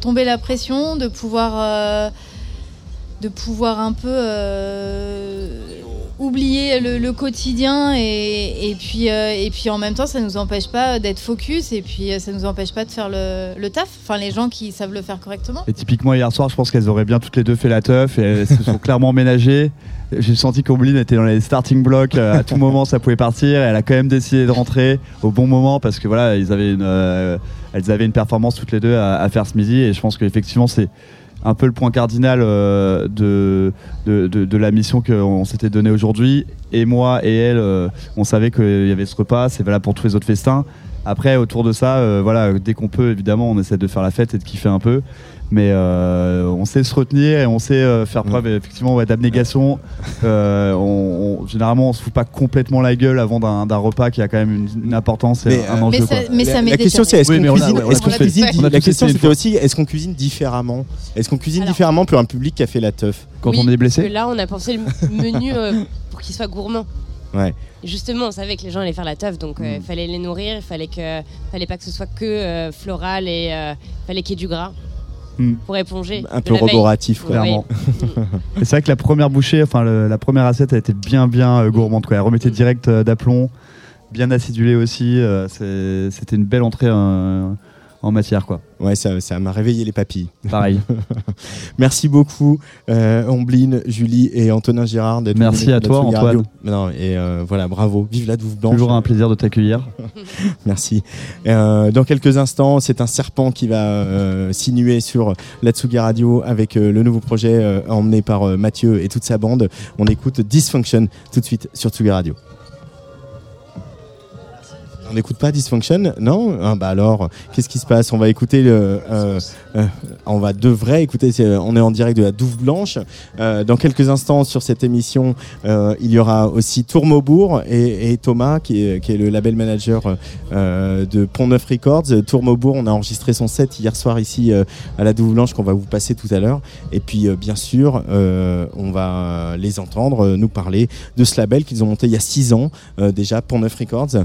tomber la pression, de pouvoir de pouvoir un peu euh, oublier le, quotidien et, puis, euh, et puis en même temps ça nous empêche pas d'être focus et puis euh, ça nous empêche pas de faire le, taf. Enfin les gens qui savent le faire correctement. Et typiquement hier soir je pense qu'elles auraient bien toutes les deux fait la teuf elles se sont clairement ménagées. J'ai senti qu'Ombline était dans les starting blocks à tout moment ça pouvait partir. Et elle a quand même décidé de rentrer au bon moment parce que voilà ils avaient une, elles avaient une performance toutes les deux à, à faire ce midi et je pense qu'effectivement c'est un peu le point cardinal euh, de, la mission qu'on s'était donnée aujourd'hui. Et moi et elle, euh, on savait qu'il y avait ce repas, c'est valable pour tous les autres festins. Après, autour de ça, euh, voilà, dès qu'on peut, évidemment, on essaie de faire la fête et de kiffer un peu mais euh, on sait se retenir et on sait euh, faire preuve effectivement d'abnégation. Euh, on, généralement, on se fout pas complètement la gueule avant d'un repas qui a quand même une, importance et un enjeu. Mais ça, la, question c'est est-ce qu'on cuisine, La question c'était aussi est-ce qu'on cuisine différemment? Est-ce qu'on cuisine différemment pour un public qui a fait la teuf? Quand on est blessé parce que Là, on a pensé le menu *laughs* pour qu'il soit gourmand. Ouais. Justement, on savait que les gens allaient faire la teuf, donc il mm. fallait les nourrir, il fallait que, fallait pas que ce soit que floral et il fallait qu'il y ait du gras. Hmm. pour éponger. Un peu roboratif, clairement. *laughs* c'est vrai que la première bouchée, enfin la première assiette a été bien bien euh, gourmande. Quoi. Elle remettait direct euh, d'aplomb, bien acidulée aussi. Euh, c'était une belle entrée en matière. Quoi. Ouais, ça, ça m'a réveillé les papilles. Pareil. *laughs* Merci beaucoup, euh, Ombline, Julie et Antonin Girard d'être Merci à toi, Antoine. Non, et euh, voilà, bravo. Vive la Douve Blanche. Toujours un plaisir de t'accueillir. *laughs* Merci. Euh, dans quelques instants, c'est un serpent qui va euh, sinuer sur la Tsugi Radio avec le nouveau projet emmené par Mathieu et toute sa bande. On écoute Dysfunction tout de suite sur Tsugi Radio. On n'écoute pas Dysfunction Non ah, Bah alors, qu'est-ce qui se passe? On va écouter le. Euh, euh, on va de vrai écouter. on est en direct de la Douve Blanche. Euh, dans quelques instants sur cette émission, il y aura aussi Tourmaubourg et, et Thomas, qui est, qui est, le label manager de Pont Neuf Records. Tourmaubourg, on a enregistré son set hier soir ici à la Douve Blanche qu'on va vous passer tout à l'heure. Et puis, bien sûr, on va les entendre nous parler de ce label qu'ils ont monté il y a six ans déjà, Pont Neuf Records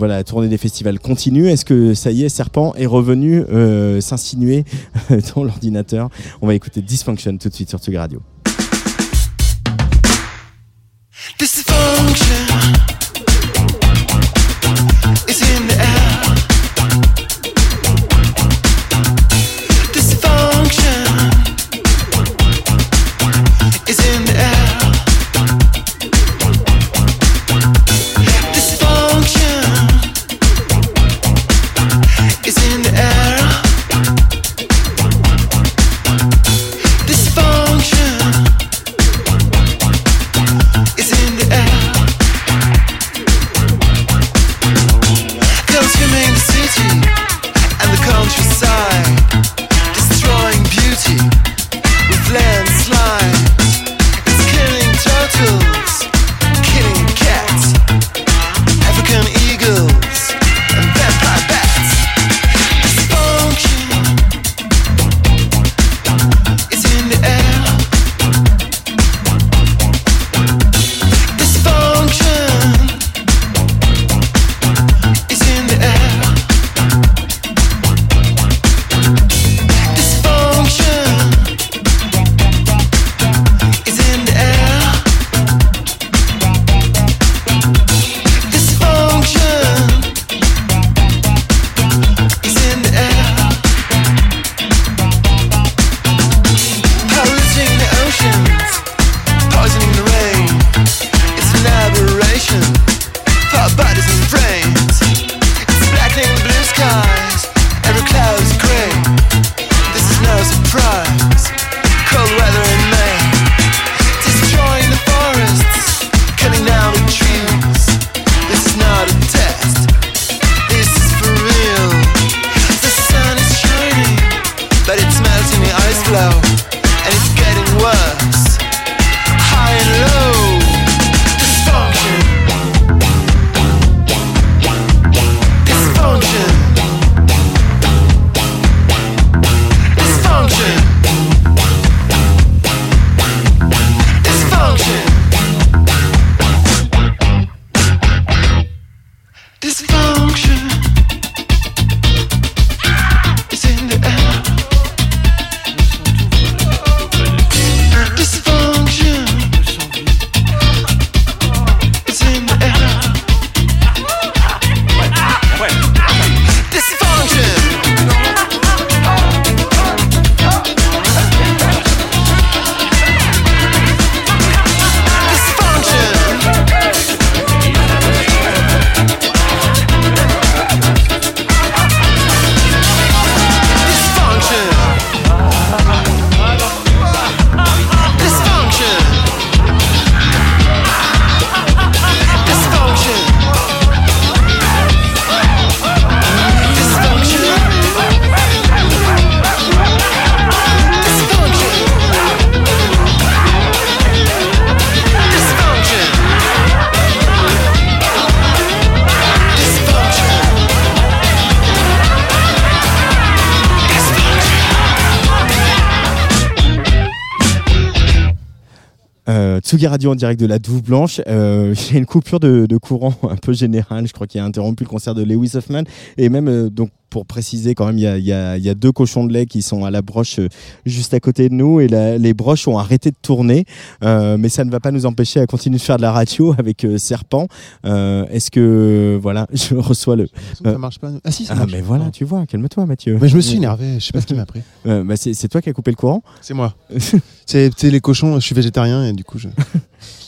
voilà, la tournée des festivals continue. Est-ce que ça y est, Serpent est revenu euh, s'insinuer euh, dans l'ordinateur? On va écouter Dysfunction tout de suite sur Tug Radio. Radio en direct de la Douve Blanche. Euh, *laughs* a une coupure de, de, courant un peu générale. Je crois qu'il a interrompu le concert de Lewis Hoffman. Et même, euh, donc, pour préciser quand même, il y a, y, a, y a, deux cochons de lait qui sont à la broche euh, juste à côté de nous et la, les broches ont arrêté de tourner, euh, mais ça ne va pas nous empêcher à continuer de faire de la radio avec euh, Serpent. Euh, est-ce que voilà, *laughs* je reçois le. Ça marche pas. Ah si, ça ah, marche. mais voilà, tu vois, calme-toi, Mathieu. Mais je me suis énervé. Je sais pas ce qui m'a pris. *laughs* bah, c'est toi qui as coupé le courant. C'est moi. *laughs* c'est les cochons. Je suis végétarien et du coup je.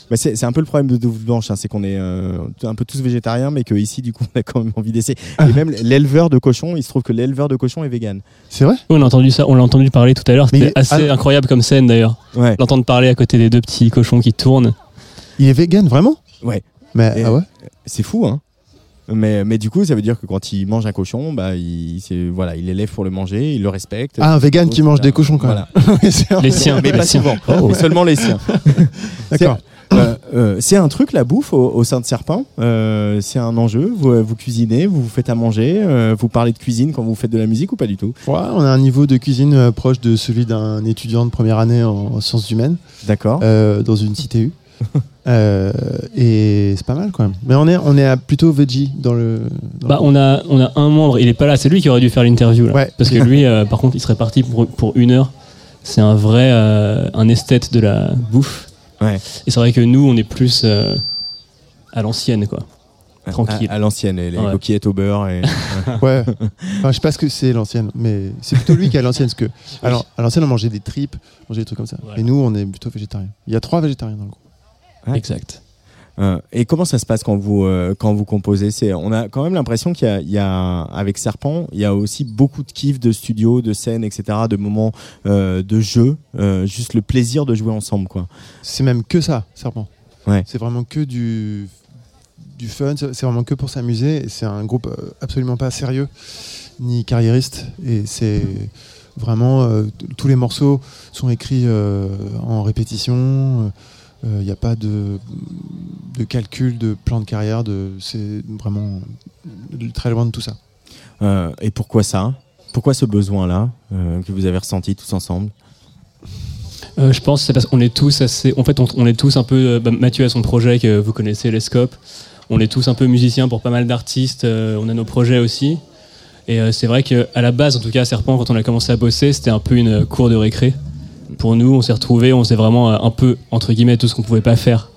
Bah c'est un peu le problème de Douve Blanche, hein, c'est qu'on est, euh, un peu tous végétariens, mais qu'ici, du coup, on a quand même envie d'essayer. Et même l'éleveur de cochons, il se trouve que l'éleveur de cochons est vegan. C'est vrai? On a entendu ça, on l'a entendu parler tout à l'heure. C'était assez ah. incroyable comme scène d'ailleurs. Ouais. L'entendre parler à côté des deux petits cochons qui tournent. Il est vegan, vraiment? Ouais. Mais Et ah ouais? C'est fou, hein mais, mais du coup, ça veut dire que quand il mange un cochon, bah, il, voilà, il l'élève pour le manger, il le respecte. Ah, un vegan qui mange des cochons, quand même. Voilà. *laughs* les siens, mais les pas siens. souvent. Oh. Mais seulement les siens. *laughs* D'accord. Euh, euh, c'est un truc la bouffe au, au sein de Serpent. Euh, c'est un enjeu. Vous, vous, cuisinez, vous vous faites à manger, euh, vous parlez de cuisine quand vous faites de la musique ou pas du tout? Ouais, on a un niveau de cuisine euh, proche de celui d'un étudiant de première année en, en sciences humaines. D'accord. Euh, dans une CTU. *laughs* et c'est pas mal quand même. Mais on est, on est à plutôt veggie dans le. Dans bah, on a, on a un membre, il est pas là, c'est lui qui aurait dû faire l'interview. Ouais, Parce que lui, par contre, il serait parti pour, pour une heure. C'est un vrai, un esthète de la bouffe. Ouais. Et c'est vrai que nous, on est plus euh, à l'ancienne, quoi. Tranquille. À, à l'ancienne, les Ouais. coquillettes au beurre. Et... *laughs* Ouais. Enfin, je sais pas ce que c'est l'ancienne, mais c'est plutôt lui qui est à l'ancienne. Parce que, alors, à l'ancienne, on mangeait des tripes, on mangeait des trucs comme ça. Et nous, on est plutôt végétariens. Il y a trois végétariens dans le groupe. Ouais. Exact. Euh, et comment ça se passe quand vous euh, quand vous composez? C'est on a quand même l'impression qu'il y a, il y a avec Serpent, il y a aussi beaucoup de kiff de studio, de scènes, etc., de moments euh, de jeu, juste le plaisir de jouer ensemble, quoi. C'est même que ça, Serpent. Ouais. C'est vraiment que du, du fun, c'est vraiment que pour s'amuser. C'est un groupe absolument pas sérieux, ni carriériste. Et c'est vraiment. tous les morceaux sont écrits en répétition. Il n'y a pas de, de calcul, de plan de carrière. De, c'est vraiment très loin de tout ça. Euh, et pourquoi ça? Pourquoi ce besoin-là euh, que vous avez ressenti tous ensemble? Euh, je pense que c'est parce qu'on est tous assez. En fait, on, on est tous un peu. euh, bah, Mathieu a son projet que vous connaissez, les Scopes. On est tous un peu musiciens pour pas mal d'artistes. euh, on a nos projets aussi. Et euh, c'est vrai qu'à la base, en tout cas, à Serpent, quand on a commencé à bosser, c'était un peu une euh, cour de récré. Pour nous, on s'est retrouvés, on s'est vraiment euh, un peu, entre guillemets, tout ce qu'on pouvait pas faire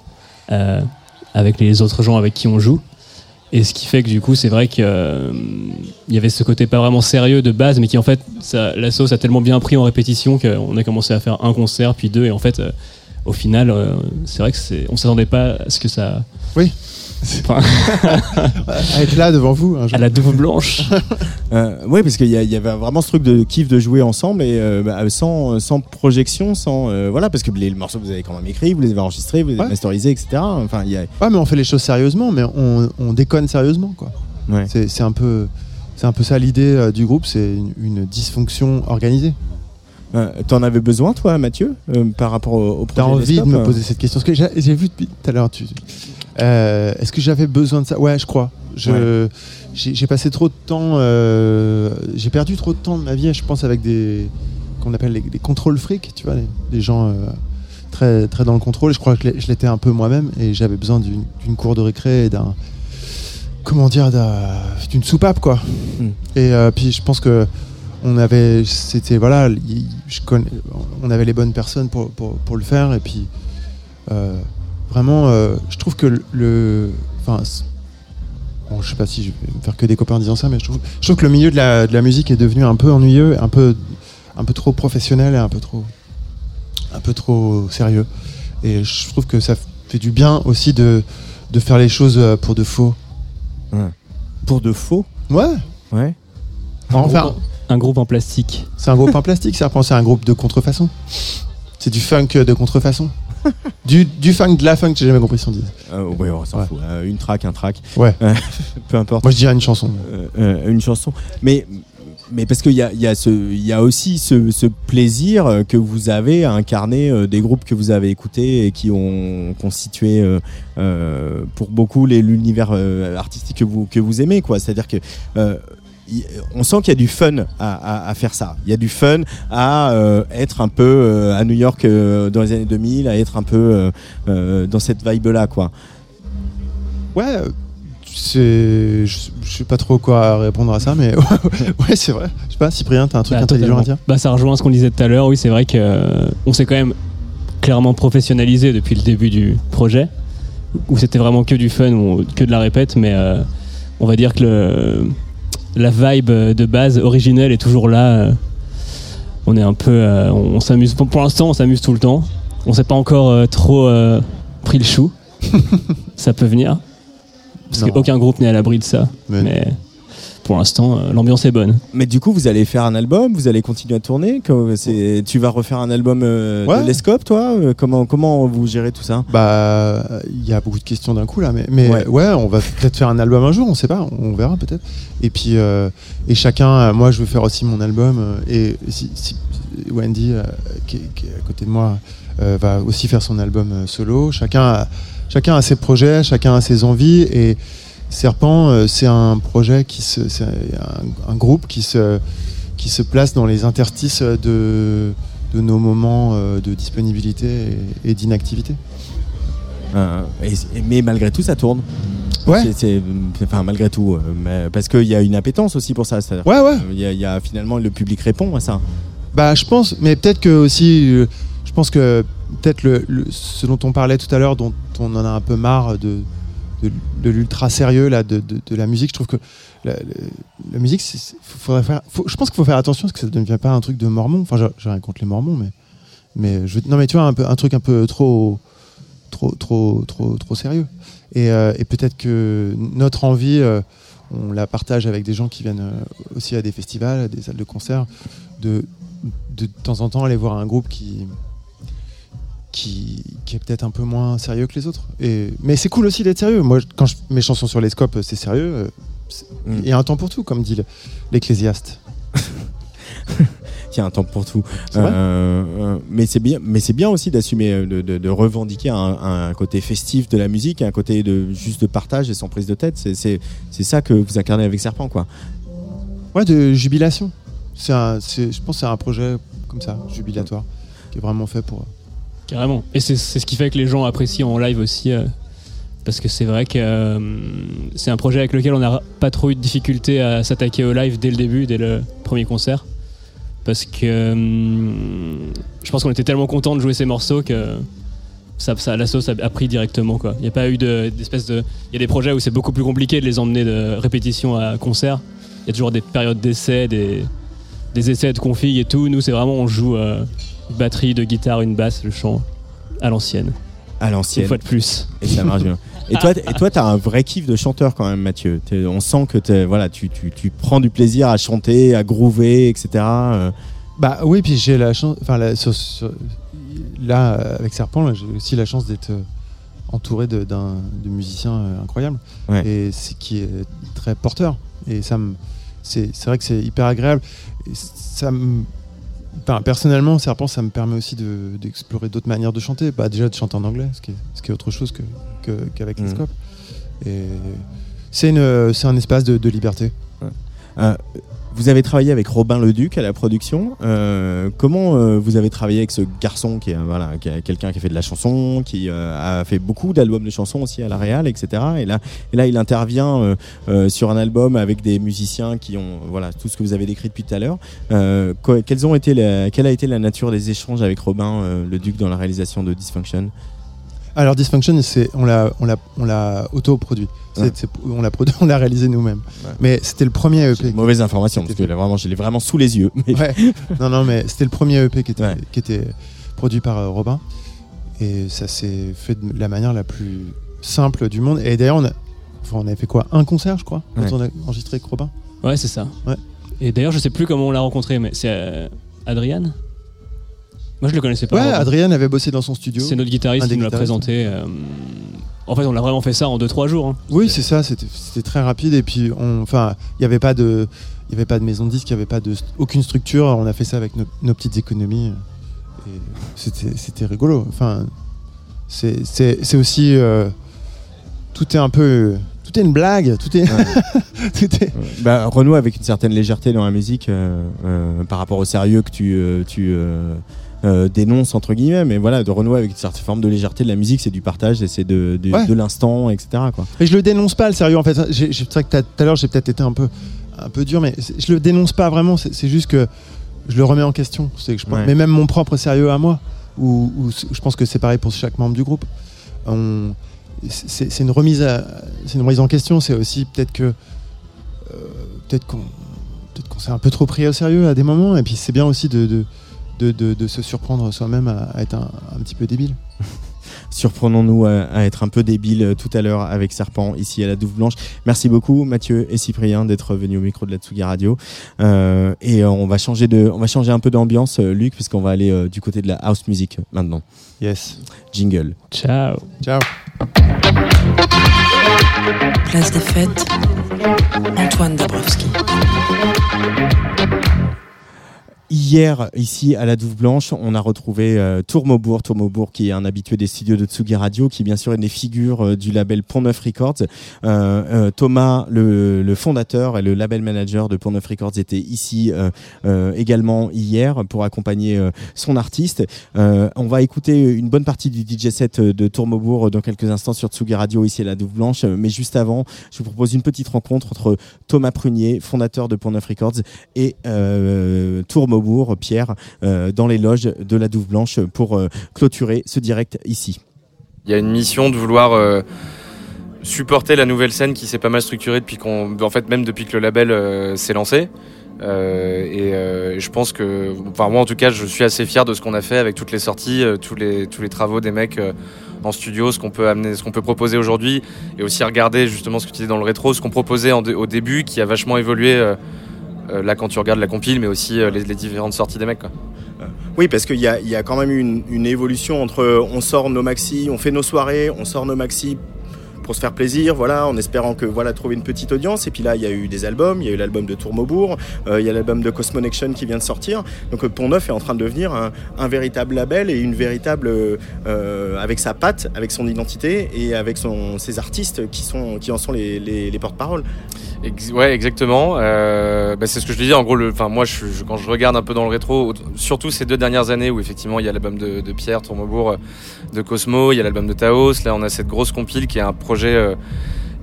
euh, avec les autres gens avec qui on joue. Et ce qui fait que du coup, c'est vrai qu'il y avait ce côté pas vraiment sérieux de base, mais qui en fait, ça, la sauce a tellement bien pris en répétition qu'on a commencé à faire un concert, puis deux, et en fait, euh, au final, euh, c'est vrai que c'est, on s'attendait pas à ce que ça. Oui. Enfin, À être là devant vous. jour. à la douve blanche. *laughs* euh, Oui, parce qu'il y, avait vraiment ce truc de kiff de jouer ensemble et euh, bah, sans, sans projection, sans euh, voilà, parce que les morceaux vous avez quand même écrit, vous les avez enregistrés, vous les avez Ouais. masterisés, etc. Enfin, y a Ouais, mais on fait les choses sérieusement, mais on, on déconne sérieusement, quoi. Ouais. C'est un peu, c'est un peu ça l'idée du groupe, c'est une, une dysfonction organisée. Euh, T'en avais besoin, toi, Mathieu, euh, par rapport au, au T'as projet envie de me poser cette question Parce que j'ai j'ai vu depuis tout à l'heure. Tu... Euh, Est-ce que j'avais besoin de ça? Ouais, je crois. J'ai passé trop de temps, euh, j'ai perdu trop de temps de ma vie, je pense, avec des qu'on appelle les, les contrôles fric, tu vois, les- des gens euh, très très dans le contrôle. Je crois que je l'étais un peu moi-même et j'avais besoin d'une cour de récré et d'un comment dire, d'une soupape, quoi. Hmm. Et puis je pense que on avait, c'était voilà, y- je connais, on avait les bonnes personnes pour, pour, pour le faire. Et puis vraiment, euh, je trouve que le- enfin, bon, je sais pas si je vais me faire que des copains en disant ça, mais je trouve, je trouve que le milieu de la, de la musique est devenu un peu ennuyeux, un peu, un peu trop professionnel et un peu trop, un peu trop sérieux. Et je trouve que ça fait du bien aussi de, de faire les choses euh, pour de faux. Pour de faux? Ouais. Ouais. Enfin, Un groupe en plastique. c'est un groupe en plastique, Serpent, c'est un groupe de contrefaçon. C'est du funk de contrefaçon. *laughs* du, du funk, de la funk, j'ai jamais compris si on dit. Euh, ouais, on s'en fout. Euh, une track, un track. Ouais. *laughs* Peu importe. Moi je dirais une chanson. Euh, euh, une chanson. Mais, mais parce qu'il y a, y, a ce- y a aussi ce, ce plaisir que vous avez à incarner euh, des groupes que vous avez écoutés et qui ont constitué euh, pour beaucoup l'univers artistique que vous, que vous aimez. quoi. C'est-à-dire que. euh, on sent qu'il y a du fun à, à- à faire ça. Il y a du fun à euh, être un peu euh, à New York euh, dans les années 2000, à être un peu euh, euh, dans cette vibe-là, quoi. Ouais, c'est. Je, je sais pas trop quoi répondre à ça, mais *laughs* ouais, c'est vrai. Je sais pas, Cyprien, t'as un truc Bah, intelligent totalement. à dire Bah, ça rejoint ce qu'on disait tout à l'heure. Oui, c'est vrai que euh, on s'est quand même clairement professionnalisé depuis le début du projet, où c'était vraiment que du fun, ou que de la répète, mais euh, on va dire que le, la vibe de base originelle est toujours là. euh, on est un peu, euh, on, s'amuse. Pour, l'instant, on s'amuse tout le temps. On s'est pas encore euh, trop euh, pris le chou. *laughs* ça peut venir, parce qu'aucun groupe n'est à l'abri de ça. Mais- mais pour l'instant, euh, l'ambiance est bonne. Mais du coup, vous allez faire un album, vous allez continuer à tourner. Tu vas refaire un album euh, Ouais. de l'Escope, toi Euh, comment, comment vous gérez tout ça? Bah, il y a beaucoup de questions d'un coup là, mais, mais Ouais. ouais. on va peut-être faire un album un jour, on sait pas, on verra peut-être. Et puis, euh, et chacun, moi je veux faire aussi mon album, et si, si- Wendy, euh, qui, est- qui est à côté de moi, euh, va aussi faire son album solo. Chacun a, chacun a ses projets, chacun a ses envies, et Serpent, euh, c'est un projet qui se, c'est un, un groupe qui se, qui se place dans les interstices de, de nos moments euh, de disponibilité et- et d'inactivité. Euh, et- Mais malgré tout, ça tourne. Ouais. C'est- c'est- enfin, malgré tout. mais parce qu'il y a une appétence aussi pour ça. Ouais, ouais. Il y, a- il y a finalement le public répond à ça. Bah, je pense, mais peut-être que aussi, je pense que peut-être le, le- ce dont on parlait tout à l'heure, dont on en a un peu marre de, de, de l'ultra sérieux là, de, de- de la musique, je trouve que la, musique, c'est- faudrait faire, je pense qu'il faut faire attention parce que ça ne devient pas un truc de mormon. Enfin, j'ai- rien contre les mormons, mais, mais je, non, mais tu vois, un, peu, un truc un peu trop, trop, trop, trop, trop sérieux. Et, euh, peut-être que notre envie, euh, on la partage avec des gens qui viennent euh, aussi à des festivals, à des salles de concert, de, de temps en temps aller voir un groupe qui, qui, qui est peut-être un peu moins sérieux que les autres. Et, mais c'est cool aussi d'être sérieux. Moi, quand je, mes chansons sur les scopes, c'est sérieux. euh, Mm. Il y a un temps pour tout, comme dit le- l'Ecclésiaste. *laughs* Il y a un temps pour tout. Euh, euh, mais c'est bien, mais c'est bien aussi d'assumer, euh, de, de- de revendiquer un, un côté festif de la musique, un côté de juste de partage et sans prise de tête. C'est- ça que vous incarnez avec Serpent, quoi. Ouais, de jubilation. C'est- je pense que c'est un projet comme ça, jubilatoire, qui est vraiment fait pour. Carrément. Et c'est ce qui fait que les gens apprécient en live aussi. euh, parce que c'est vrai que euh, c'est un projet avec lequel on n'a pas trop eu de difficulté à s'attaquer au live dès le début, dès le premier concert. Parce que euh, je pense qu'on était tellement content de jouer ces morceaux que ça, la sauce a, pris directement. Il n'y a pas eu de- d'espèce de. Il y a des projets où c'est beaucoup plus compliqué de les emmener de répétition à concert. Il y a toujours des périodes d'essais, des, des essais de config et tout. Nous, c'est vraiment, on joue batterie, de guitare, une basse, le chant à l'ancienne. À l'ancienne. Une fois de plus. Et ça marche bien. *laughs* Et toi, et toi, t'as un vrai kiff de chanteur quand même, Mathieu. T'es- on sent que t'es- voilà, tu, tu, tu prends du plaisir à chanter, à groover, etc. euh. Bah oui, puis j'ai la chance. Enfin, la- sur- sur- là, avec Serpent, là, j'ai aussi la chance d'être euh, entouré de, d'un, de musiciens euh, incroyables. Ouais. Et c'est qui est très porteur. Et ça me. C'est, c'est vrai que c'est hyper agréable. Et ça me. Enfin, personnellement, Serpent, ça me permet aussi de, d'explorer d'autres manières de chanter. Bah, déjà de chanter en anglais, ce qui est, ce qui est autre chose que, que- qu'avec les Mhm. scopes. Et c'est, un espace de, de liberté. Euh, Vous avez travaillé avec Robin Leduc à la production. Euh, comment euh, vous avez travaillé avec ce garçon qui est voilà, quelqu'un qui a fait de la chanson, qui a fait beaucoup d'albums de chansons aussi à la Real, etc. Et là, et là il intervient sur un album avec des musiciens qui ont voilà tout ce que vous avez décrit depuis tout à l'heure. quelles ont été quelle a été la nature des échanges avec Robin Leduc dans la réalisation de Dysfunction? Alors Dysfunction, c'est on l'a on l'a on l'a auto-produit. on l'a produit, *laughs* on l'a réalisé nous-mêmes. Mais c'était le premier EP. Mauvaise information parce que là, vraiment, je l'ai vraiment sous les yeux. *laughs* non non, mais c'était le premier EP qui était qui était produit par euh, Robin et ça s'est fait de la manière la plus simple du monde. Et d'ailleurs, on a on avait fait quoi? Un concert, je crois, quand on a enregistré avec Robin. Ouais, c'est ça. Et d'ailleurs, je sais plus comment on l'a rencontré, mais c'est euh, Adriane moi, je le connaissais pas. Ouais, Adrien avait bossé dans son studio. C'est notre guitariste qui nous l'a présenté. Euh, en fait, on a vraiment fait ça en 2-3 jours. Hein. Oui, c'est ça. C'était très rapide. Et puis, enfin, il n'y avait pas de. Il avait pas de maison de disque, il n'y avait pas de, aucune structure. On a fait ça avec nos, petites économies. C'était rigolo. Enfin, c'est aussi. Euh, tout est un peu tout est une blague, tout est. *laughs* Bah, Renaud avec une certaine légèreté dans la musique euh, par rapport au sérieux que tu, tu euh, dénonce entre guillemets, mais voilà, de renouer avec une certaine forme de légèreté de la musique, c'est du partage et c'est de, de, l'instant, etc. Quoi. Mais je le dénonce pas le sérieux en fait. C'est vrai que tout à l'heure j'ai peut-être été un peu, un peu dur, mais je le dénonce pas vraiment. C'est juste que je le remets en question. Que je Mais même mon propre sérieux à moi, ou je pense que c'est pareil pour chaque membre du groupe. C'est une remise, c'est une remise en question. C'est aussi peut-être que euh, peut-être qu'on s'est un peu trop pris au sérieux à des moments, et puis c'est bien aussi de de, se surprendre soi-même à, être un, petit peu débile. *laughs* Surprenons-nous à, être un peu débile euh, tout à l'heure avec Serpent ici à la Douve Blanche. Merci beaucoup Mathieu et Cyprien d'être venus au micro de la Tsugi Radio. Euh, et euh, on va changer de, on va changer un peu d'ambiance, Luc, puisqu'on va aller du côté de la house music maintenant. Yes. Jingle. Ciao. Ciao. Place des fêtes. Antoine Dabrowski. Hier, ici à la Douve Blanche, on a retrouvé euh, Tourmaubourg, qui est un habitué des studios de Tsugi Radio, qui bien sûr est une des figures euh, du label Pont Neuf Records. Euh, Thomas, le, fondateur et le label manager de Pont Neuf Records, était ici également hier pour accompagner son artiste. on va écouter une bonne partie du DJ set de Tourmaubourg dans quelques instants sur Tsugi Radio ici à la Douve Blanche, mais juste avant, je vous propose une petite rencontre entre Thomas Prunier, fondateur de Pont Neuf Records, et Tourmaubourg Pierre, euh, dans les loges de la Douve Blanche pour euh, clôturer ce direct ici. Il y a une mission de vouloir euh, supporter la nouvelle scène qui s'est pas mal structurée depuis qu'on, en fait même depuis que le label s'est lancé. et je pense que, enfin moi en tout cas, je suis assez fier de ce qu'on a fait avec toutes les sorties, tous les tous les travaux des mecs en studio, ce qu'on peut amener, ce qu'on peut proposer aujourd'hui, et aussi regarder justement ce que tu disais dans le rétro, ce qu'on proposait au début, qui a vachement évolué là quand tu regardes la compile, mais aussi euh, les, différentes sorties des mecs. Oui, parce qu'il y, y a, quand même une, une, évolution entre on sort nos maxi, on fait nos soirées, on sort nos maxi pour se faire plaisir, voilà, en espérant que voilà trouver une petite audience. Et puis là, il y a eu des albums, il y a eu l'album de Tourmaubourg, euh, il y a l'album de Cosmonection qui vient de sortir. Donc euh, Pont Neuf est en train de devenir un, véritable label et une véritable euh, avec sa patte, avec son identité et avec ses artistes qui sont qui en sont les, les, porte-parole. ouais, exactement. Bah, c'est ce que je disais. En gros, enfin moi, je, quand je regarde un peu dans le rétro, surtout ces deux dernières années où effectivement il y a l'album de, de, Pierre Tourmaubourg, de Cosmo, il y a l'album de Taos. Là, on a cette grosse compile qui est un projet projet euh,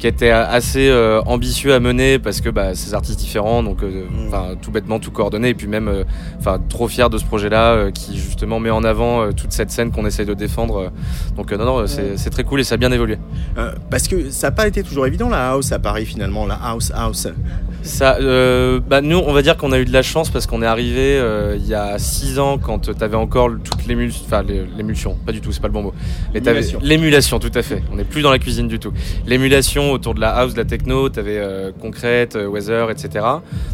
qui était assez euh, ambitieux à mener parce que bah, ces artistes différents, donc euh, mm. tout bêtement tout coordonné et puis même enfin trop fier de ce projet-là qui justement met en avant toute cette scène qu'on essaye de défendre. donc non non c'est très cool et ça a bien évolué. parce que ça n'a pas été toujours évident la house à Paris finalement, la house house. Ça, euh, bah nous, on va dire qu'on a eu de la chance parce qu'on est arrivé euh, il y a 6 ans quand tu avais encore toute l'émulsion, enfin l'émulsion, pas du tout, c'est pas le bon mot. L'émulation, tout à fait. On n'est plus dans la cuisine du tout. L'émulation autour de la house, de la techno, tu avais euh, Concrete, euh, Weather, etc.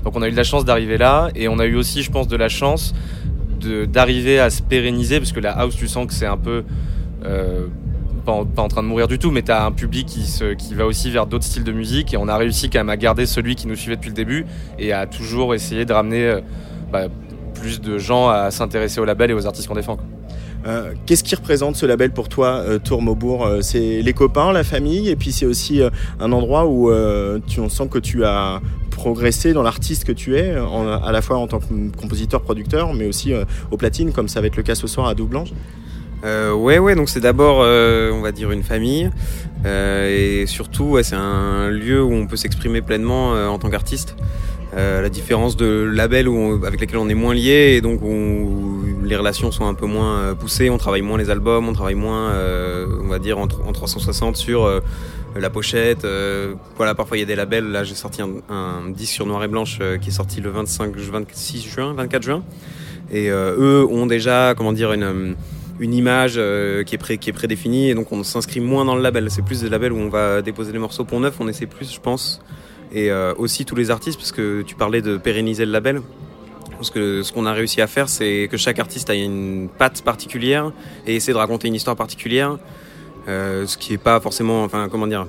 Donc on a eu de la chance d'arriver là et on a eu aussi, je pense, de la chance d'arriver à se pérenniser parce que la house, tu sens que c'est un peu pas en, train de mourir du tout, mais tu as un public qui, se, qui va aussi vers d'autres styles de musique et on a réussi quand même à garder celui qui nous suivait depuis le début et à toujours essayer de ramener euh, bah, plus de gens à s'intéresser au label et aux artistes qu'on défend. Qu'est-ce qui représente ce label pour toi, Tour Maubourg C'est les copains, la famille, et puis c'est aussi un endroit où tu, on sent que tu as progressé dans l'artiste que tu es, à la fois en tant que compositeur, producteur, mais aussi au platine, comme ça va être le cas ce soir à Double Blanche euh, ouais, ouais, donc c'est d'abord, euh, on va dire, une famille. Euh, et surtout, c'est un lieu où on peut s'exprimer pleinement euh, en tant qu'artiste. Euh, la différence de labels où avec lesquels on est moins lié et donc où les relations sont un peu moins poussées, on travaille moins les albums, on travaille moins, on va dire, en, en 360 sur la pochette. voilà, parfois il y a des labels. Là, j'ai sorti un, un, disque sur noir et blanche qui est sorti le 25, 26 juin, 24 juin. Et eux ont déjà, comment dire, une une image euh, qui, est pré, qui est prédéfinie et donc on s'inscrit moins dans le label. C'est plus des labels où on va déposer les morceaux pour neuf, on essaie plus, je pense. Et euh, aussi tous les artistes, parce que tu parlais de pérenniser le label. Parce que ce qu'on a réussi à faire, c'est que chaque artiste a une patte particulière et essaie de raconter une histoire particulière. Euh, ce qui est pas forcément, enfin, comment dire,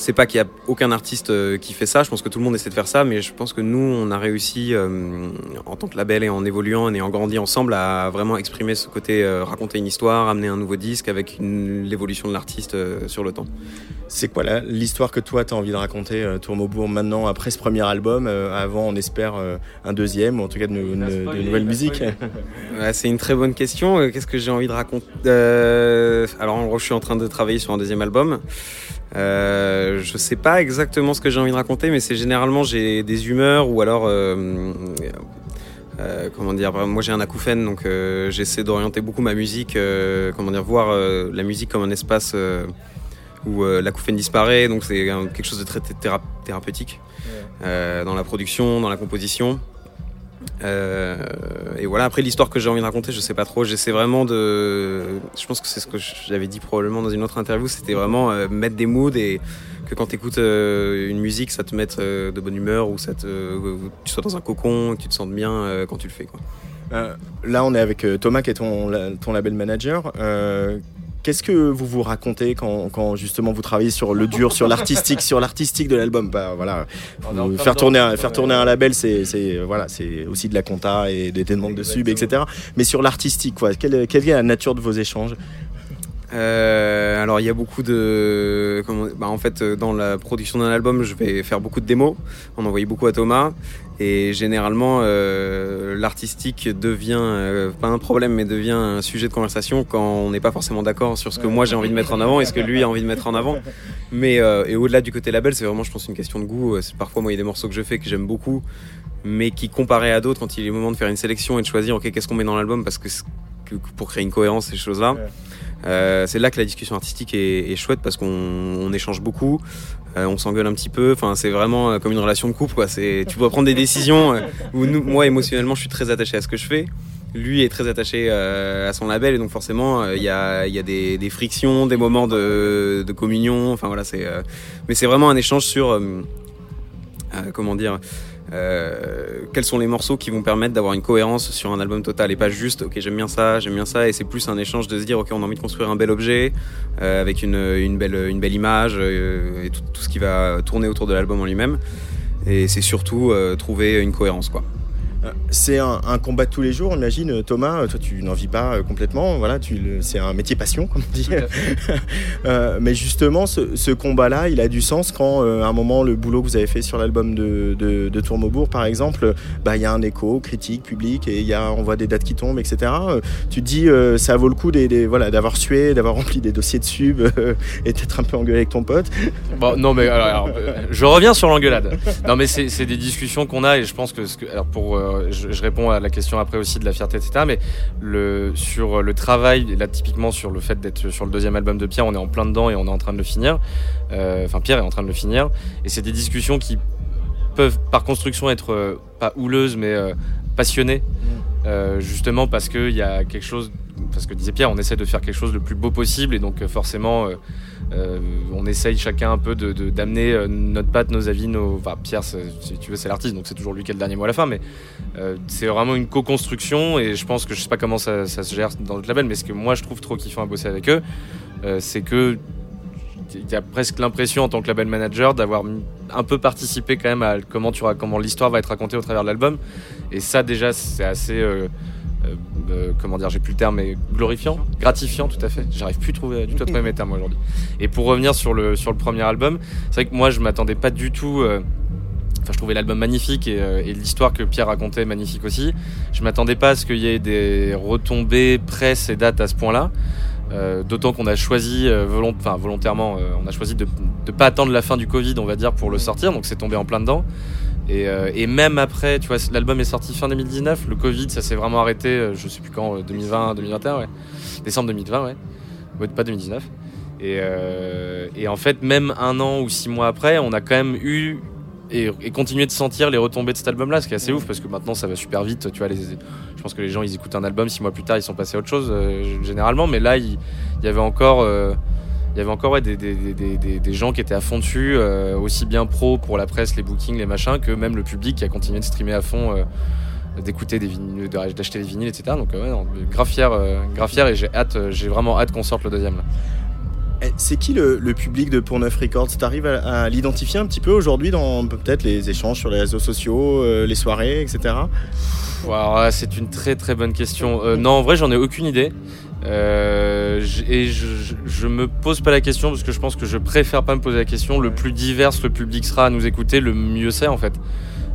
c'est pas qu'il y a aucun artiste euh, qui fait ça, je pense que tout le monde essaie de faire ça, mais je pense que nous, on a réussi, euh, en tant que label et en évoluant et en grandissant ensemble, à vraiment exprimer ce côté, euh, raconter une histoire, amener un nouveau disque avec l'évolution de l'artiste sur le temps. C'est quoi l'histoire que toi, tu as envie de raconter, Tour Maubourg, maintenant, après ce premier album Avant, on espère un deuxième, ou en tout cas de, de, nouvelles musiques *laughs* C'est une très bonne question. Qu'est-ce que j'ai envie de raconter Alors, je suis en train de travailler sur un deuxième album. Euh, je sais pas exactement ce que j'ai envie de raconter, mais c'est généralement j'ai des humeurs ou alors euh, euh, comment dire. Moi j'ai un acouphène, donc j'essaie d'orienter beaucoup ma musique. Comment dire, voir la musique comme un espace où l'acouphène disparaît. Donc c'est quelque chose de très thérapeutique dans la production, dans la composition. Euh, et voilà, après l'histoire que j'ai envie de raconter, je sais pas trop. J'essaie vraiment de. Je pense que c'est ce que j'avais dit probablement dans une autre interview, c'était vraiment euh, mettre des moods et que quand tu écoutes euh, une musique, ça te mette euh, de bonne humeur ou ça te, tu sois dans un cocon, que tu te sentes bien quand tu le fais. Là, on est avec Thomas qui est ton, ton label manager. Qu'est-ce que vous vous racontez quand, quand, justement vous travaillez sur le dur, sur l'artistique, sur l'artistique de l'album? Bah, voilà, faire tourner, un, faire tourner un label, c'est voilà, c'est aussi de la compta et des demandes de sub, etc. Mais sur l'artistique, quoi, quelle, quelle est la nature de vos échanges? Euh, alors il y a beaucoup de, comment, bah, en fait dans la production d'un album, je vais faire beaucoup de démos, on envoie beaucoup à Thomas et généralement euh, l'artistique devient euh, pas un problème mais devient un sujet de conversation quand on n'est pas forcément d'accord sur ce que moi j'ai envie de mettre en avant et ce que lui a envie de mettre en avant. Mais euh, et au-delà du côté label, c'est vraiment je pense une question de goût. C'est parfois moi il y a des morceaux que je fais que j'aime beaucoup, mais qui comparé à d'autres quand il est le moment de faire une sélection et de choisir ok qu'est-ce qu'on met dans l'album? Parce que pour créer une cohérence ces choses là. Euh, c'est là que la discussion artistique est, chouette parce qu'on on échange beaucoup, euh, on s'engueule un petit peu. Enfin, c'est vraiment euh, comme une relation de couple. Quoi. Tu dois prendre des décisions où moi émotionnellement, je suis très attaché à ce que je fais. Lui est très attaché à son label et donc forcément il y a, y a des, des, frictions, des moments de, de communion. Enfin voilà, c'est. mais c'est vraiment un échange sur comment dire euh, quels sont les morceaux qui vont permettre d'avoir une cohérence sur un album total et pas juste ok j'aime bien ça j'aime bien ça et c'est plus un échange de se dire ok on a envie de construire un bel objet euh, avec une, belle une belle image euh, et tout, tout, ce qui va tourner autour de l'album en lui-même. Et c'est surtout trouver une cohérence quoi c'est un, un, combat de tous les jours, imagine Thomas, toi tu n'en vis pas euh, complètement, voilà, c'est un métier passion comme on dit. *laughs* euh, mais justement, ce, ce combat-là, il a du sens quand euh, à un moment le boulot que vous avez fait sur l'album de, de, de Tourmaubourg, par exemple, bah il y a un écho critique, public, et y a, on voit des dates qui tombent, etc. Euh, tu te dis, euh, ça vaut le coup des, des, voilà, d'avoir sué, d'avoir rempli des dossiers de sub *laughs* et d'être un peu engueulé avec ton pote. Bon, non mais alors, alors, je reviens sur l'engueulade. Non mais c'est des discussions qu'on a et je pense que, ce que alors pour je, je, réponds à la question après aussi de la fierté, etc. Mais le, sur le travail, là typiquement sur le fait d'être sur le deuxième album de Pierre, on est en plein dedans et on est en train de le finir. Euh, enfin, Pierre est en train de le finir. Et c'est des discussions qui peuvent par construction être euh, pas houleuses, mais euh, passionnées. Euh, justement parce qu'il y a quelque chose, parce que disait Pierre, on essaie de faire quelque chose le plus beau possible et donc forcément euh, on essaye chacun un peu d'amener de, de, notre patte, nos avis, nos. Enfin, Pierre, si tu veux, c'est l'artiste, donc c'est toujours lui qui a le dernier mot à la fin, mais euh, c'est vraiment une co-construction et je pense que je sais pas comment ça, se gère dans notre label, mais ce que moi je trouve trop kiffant à bosser avec eux, euh, c'est que il y a presque l'impression en tant que label manager d'avoir un peu participé quand même à comment comment l'histoire va être racontée au travers de l'album et ça déjà c'est assez euh, euh, comment dire, j'ai plus le terme, mais glorifiant, gratifiant, tout à fait. J'arrive plus à trouver, du tout à trouver mes termes aujourd'hui. Et pour revenir sur le, sur le premier album, c'est vrai que moi, je m'attendais pas du tout. Euh, enfin, je trouvais l'album magnifique et, l'histoire que Pierre racontait magnifique aussi. Je m'attendais pas à ce qu'il y ait des retombées presse et dates à ce point-là. D'autant qu'on a choisi volontairement, on a choisi de ne pas attendre la fin du Covid, on va dire, pour le sortir. Donc c'est tombé en plein dedans. Euh, et, même après, tu vois, l'album est sorti fin 2019, le Covid, ça s'est vraiment arrêté, euh, je sais plus quand, 2020, euh, 2021, ouais. Décembre 2020, ouais. pas 2019. Et, en fait, même un an ou six mois après, on a quand même eu et, continué de sentir les retombées de cet album-là, ce qui est assez ouf parce que maintenant ça va super vite. Tu vois, les, je pense que les gens ils écoutent un album, six mois plus tard ils sont passés à autre chose généralement, mais là il, y avait encore il y avait encore des, des, gens qui étaient à fond dessus, euh, aussi bien pro pour la presse, les bookings, les machins, que même le public qui a continué de streamer à fond, euh, d'écouter des vinyles, d'acheter des vinyles, etc. Donc ouais, grave fier, euh, fier et j'ai hâte, j'ai vraiment hâte qu'on sorte le deuxième. Eh, c'est qui le, public de Pour Neuf Records? Tu arrives à, l'identifier un petit peu aujourd'hui dans peut-être les échanges sur les réseaux sociaux, les soirées, etc. c'est une très très bonne question. non, en vrai, j'en ai aucune idée. Euh, et je, je, me pose pas la question parce que je pense que je préfère pas me poser la question. Le plus divers le public sera à nous écouter, le mieux c'est en fait.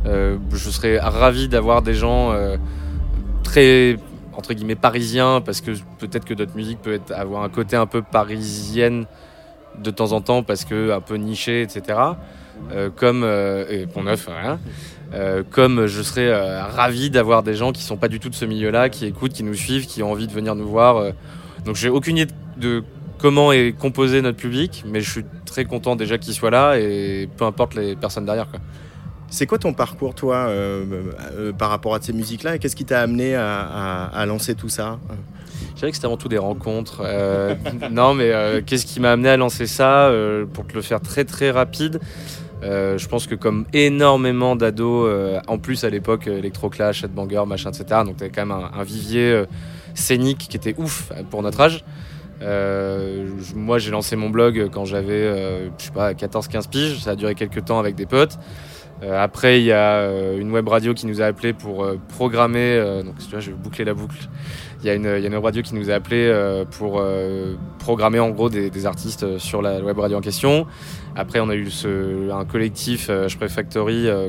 Euh, je serais ravi d'avoir des gens euh, très entre guillemets parisiens parce que peut-être que notre musique peut avoir un côté un peu parisienne de temps en temps parce que un peu niché, etc. comme et Pont Neuf, rien. Euh, comme je serais euh, ravi d'avoir des gens qui sont pas du tout de ce milieu-là, qui écoutent, qui nous suivent, qui ont envie de venir nous voir. Euh. Donc j'ai aucune idée de comment est composé notre public, mais je suis très content déjà qu'il soit là et peu importe les personnes derrière. C'est quoi ton parcours, toi, par rapport à ces musiques-là et qu'est-ce qui t'a amené à, lancer tout ça? Je dirais que c'était avant tout des rencontres. non, mais qu'est-ce qui m'a amené à lancer ça Pour te le faire très très rapide, euh, je pense que comme énormément d'ados, euh, en plus à l'époque, Electroclash, Headbanger, machin, etc. Donc t'avais quand même un, vivier euh, scénique qui était ouf pour notre âge. moi j'ai lancé mon blog quand j'avais, je sais pas, 14-15 piges. Ça a duré quelques temps avec des potes. Après, il y a une web radio qui nous a appelé pour programmer. donc, tu vois, je vais boucler la boucle. Il y, a une, y a une web radio qui nous a appelé pour programmer en gros des, des, artistes sur la web radio en question. Après, on a eu un collectif, euh, Je Factory, euh,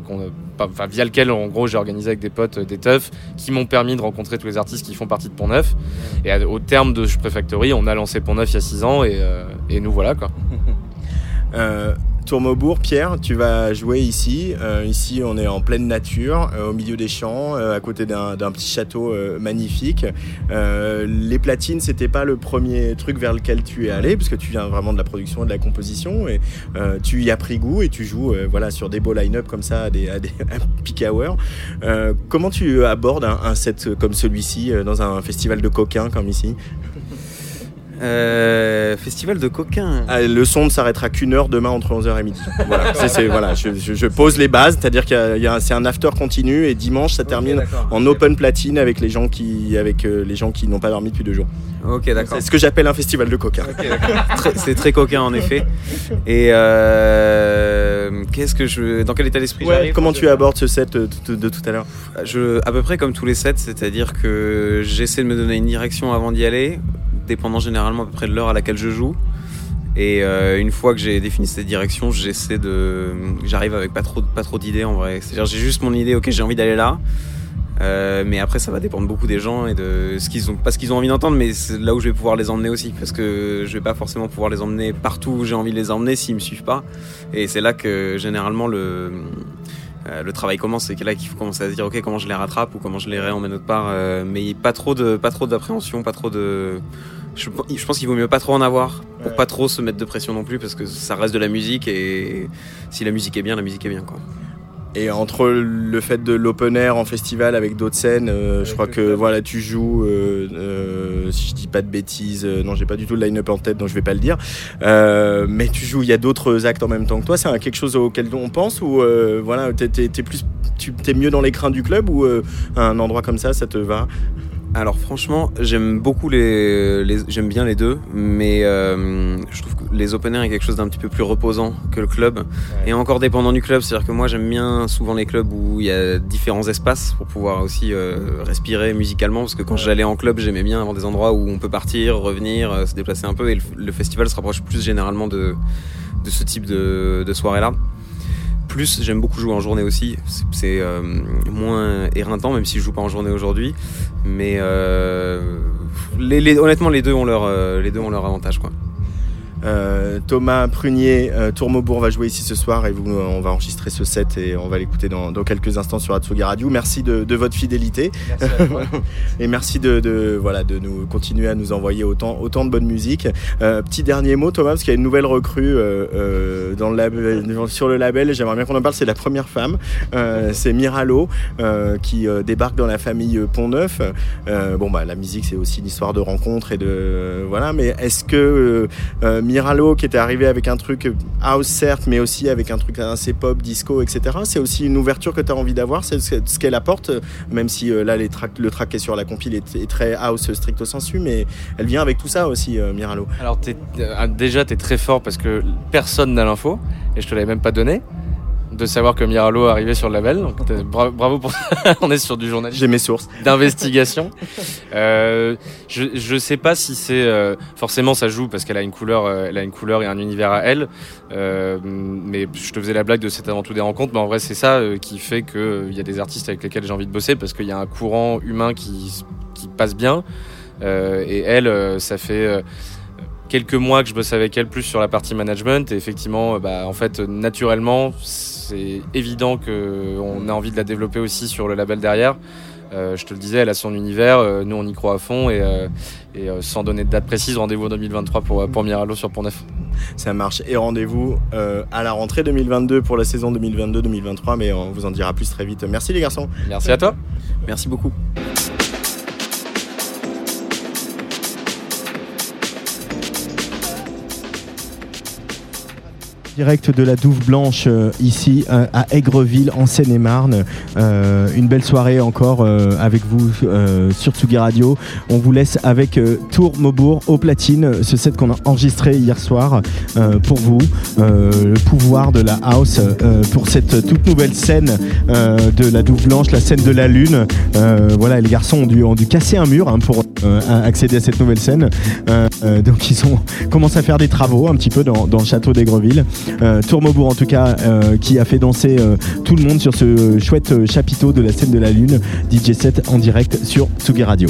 via lequel, en gros, j'ai organisé avec des potes euh, des teufs qui m'ont permis de rencontrer tous les artistes qui font partie de Pont Neuf. Et au terme de Je Factory, on a lancé Pont Neuf il y a 6 ans et, et nous voilà, quoi. *laughs* Tourmaubourg, Pierre, tu vas jouer ici. Euh, ici, on est en pleine nature, euh, au milieu des champs, euh, à côté d'un petit château magnifique. les platines, c'était pas le premier truc vers lequel tu es allé, parce que tu viens vraiment de la production et de la composition, et tu y as pris goût et tu joues voilà, sur des beaux line-up comme ça, à des, à *laughs* peak hour. comment tu abordes un set comme celui-ci dans un festival de coquins comme ici? Euh, festival de coquins. Ah, le son ne s'arrêtera qu'une heure demain entre 11h et midi. Voilà, voilà je, pose les bases, c'est-à-dire que c'est un after continu et dimanche ça termine en open platine avec les gens qui, avec, euh, les gens qui n'ont pas dormi depuis deux jours. Ok, d'accord. C'est ce que j'appelle un festival de coquins. c'est très coquin en effet. Et euh, qu'est-ce que je, dans quel état d'esprit Comment tu abordes ce set de, de tout à l'heure? Je, à peu près comme tous les sets, c'est-à-dire que j'essaie de me donner une direction avant d'y aller dépendant généralement à peu près de l'heure à laquelle je joue. Et euh, une fois que j'ai défini cette direction, j'essaie de, j'arrive avec pas trop, pas trop d'idées en vrai. C'est-à-dire j'ai juste mon idée, ok, j'ai envie d'aller là. Euh, mais après, ça va dépendre beaucoup des gens et de ce qu'ils ont, pas ce qu'ils ont envie d'entendre, mais c'est là où je vais pouvoir les emmener aussi, parce que je vais pas forcément pouvoir les emmener partout où j'ai envie de les emmener s'ils me suivent pas. Et c'est là que généralement le euh, le travail commence, c'est là qu'il faut commencer à se dire ok comment je les rattrape ou comment je les réemmène autre part, mais pas trop de pas trop d'appréhension, pas trop de je, pense qu'il vaut mieux pas trop en avoir pour pas trop se mettre de pression non plus parce que ça reste de la musique et si la musique est bien, la musique est bien quoi. Et entre le fait de l'open air en festival avec d'autres scènes, euh, je crois que voilà, tu joues, euh, euh, si je dis pas de bêtises, non, j'ai pas du tout le line-up en tête, donc je vais pas le dire. mais tu joues, il y a d'autres actes en même temps que toi. C'est quelque chose auquel on pense ou voilà, t'es, plus, tu es mieux dans l'écran du club ou un endroit comme ça, ça te va? Alors franchement, j'aime beaucoup les, j'aime bien les deux, mais euh, je trouve que les open air est quelque chose d'un petit peu plus reposant que le club, et encore dépendant du club. C'est-à-dire que moi j'aime bien souvent les clubs où il y a différents espaces pour pouvoir aussi euh, respirer musicalement, parce que quand j'allais en club, j'aimais bien avoir des endroits où on peut partir, revenir, euh, se déplacer un peu, et le, festival se rapproche plus généralement de, de ce type de, de soirée-là plus. J'aime beaucoup jouer en journée aussi. C'est euh, moins éreintant, même si je joue pas en journée aujourd'hui. Mais euh, honnêtement, les deux ont leur, euh, les deux ont leur avantage, quoi. Euh, Thomas Prunier, euh, Tourmaubourg va jouer ici ce soir et vous, on va enregistrer ce set et on va l'écouter dans, quelques instants sur Atsugi Radio. Merci de, votre fidélité *laughs* et merci de, voilà, de nous continuer à nous envoyer autant, autant de bonne musique. Euh, petit dernier mot, Thomas, parce qu'il y a une nouvelle recrue dans le *laughs* sur le label. J'aimerais bien qu'on en parle. C'est la première femme. c'est Miralo qui débarque dans la famille Pont Neuf. bon, bah, la musique, c'est aussi une histoire de rencontre et de voilà. Mais est-ce que Miralo qui était arrivé avec un truc house certes, mais aussi avec un truc assez pop, disco, etc. C'est aussi une ouverture que tu as envie d'avoir, c'est ce qu'elle apporte, même si euh, là le track est sur la compile est, très house stricto sensu, mais elle vient avec tout ça aussi, euh, Miralo. Alors euh, déjà tu es très fort parce que personne n'a l'info, et je te l'avais même pas donné de savoir que Miralo arrivait sur le label. Donc, bravo pour ça. *laughs* On est sur du journalisme. J'ai mes sources. D'investigation. euh, je, je sais pas si c'est euh, forcément ça joue parce qu'elle a une couleur, euh, elle a une couleur et un univers à elle. Mais je te faisais la blague de c'est avant tout des rencontres, mais en vrai c'est ça qui fait que il y a des artistes avec lesquels j'ai envie de bosser parce qu'il y a un courant humain qui qui passe bien. et elle, ça fait quelques mois que je bosse avec elle plus sur la partie management et effectivement bah en fait naturellement c'est évident qu'on a envie de la développer aussi sur le label derrière. Euh, je te le disais, elle a son univers, euh, nous on y croit à fond et, euh, sans donner de date précise, rendez-vous en 2023 pour, pour Miralo sur Pont Neuf. Ça marche et rendez-vous à la rentrée 2022 pour la saison 2022-2023, mais on vous en dira plus très vite. Merci les garçons. Merci à toi. Merci beaucoup. Direct de la Douve Blanche euh, ici euh, à Aigreville en Seine-et-Marne. Euh, une belle soirée encore avec vous sur Tsugi Radio. On vous laisse avec Tour Maubourg au platine, ce set qu'on a enregistré hier soir pour vous. le pouvoir de la house pour cette toute nouvelle scène de la Douve Blanche, la scène de la Lune. voilà, les garçons ont dû, casser un mur hein, pour accéder à cette nouvelle scène. donc ils ont *laughs* commencé à faire des travaux un petit peu dans, le château d'Aigreville. Euh, Tourmaubourg en tout cas, euh, qui a fait danser euh, tout le monde sur ce chouette chapiteau de la scène de la Lune, DJ 7 en direct sur Tsugi Radio.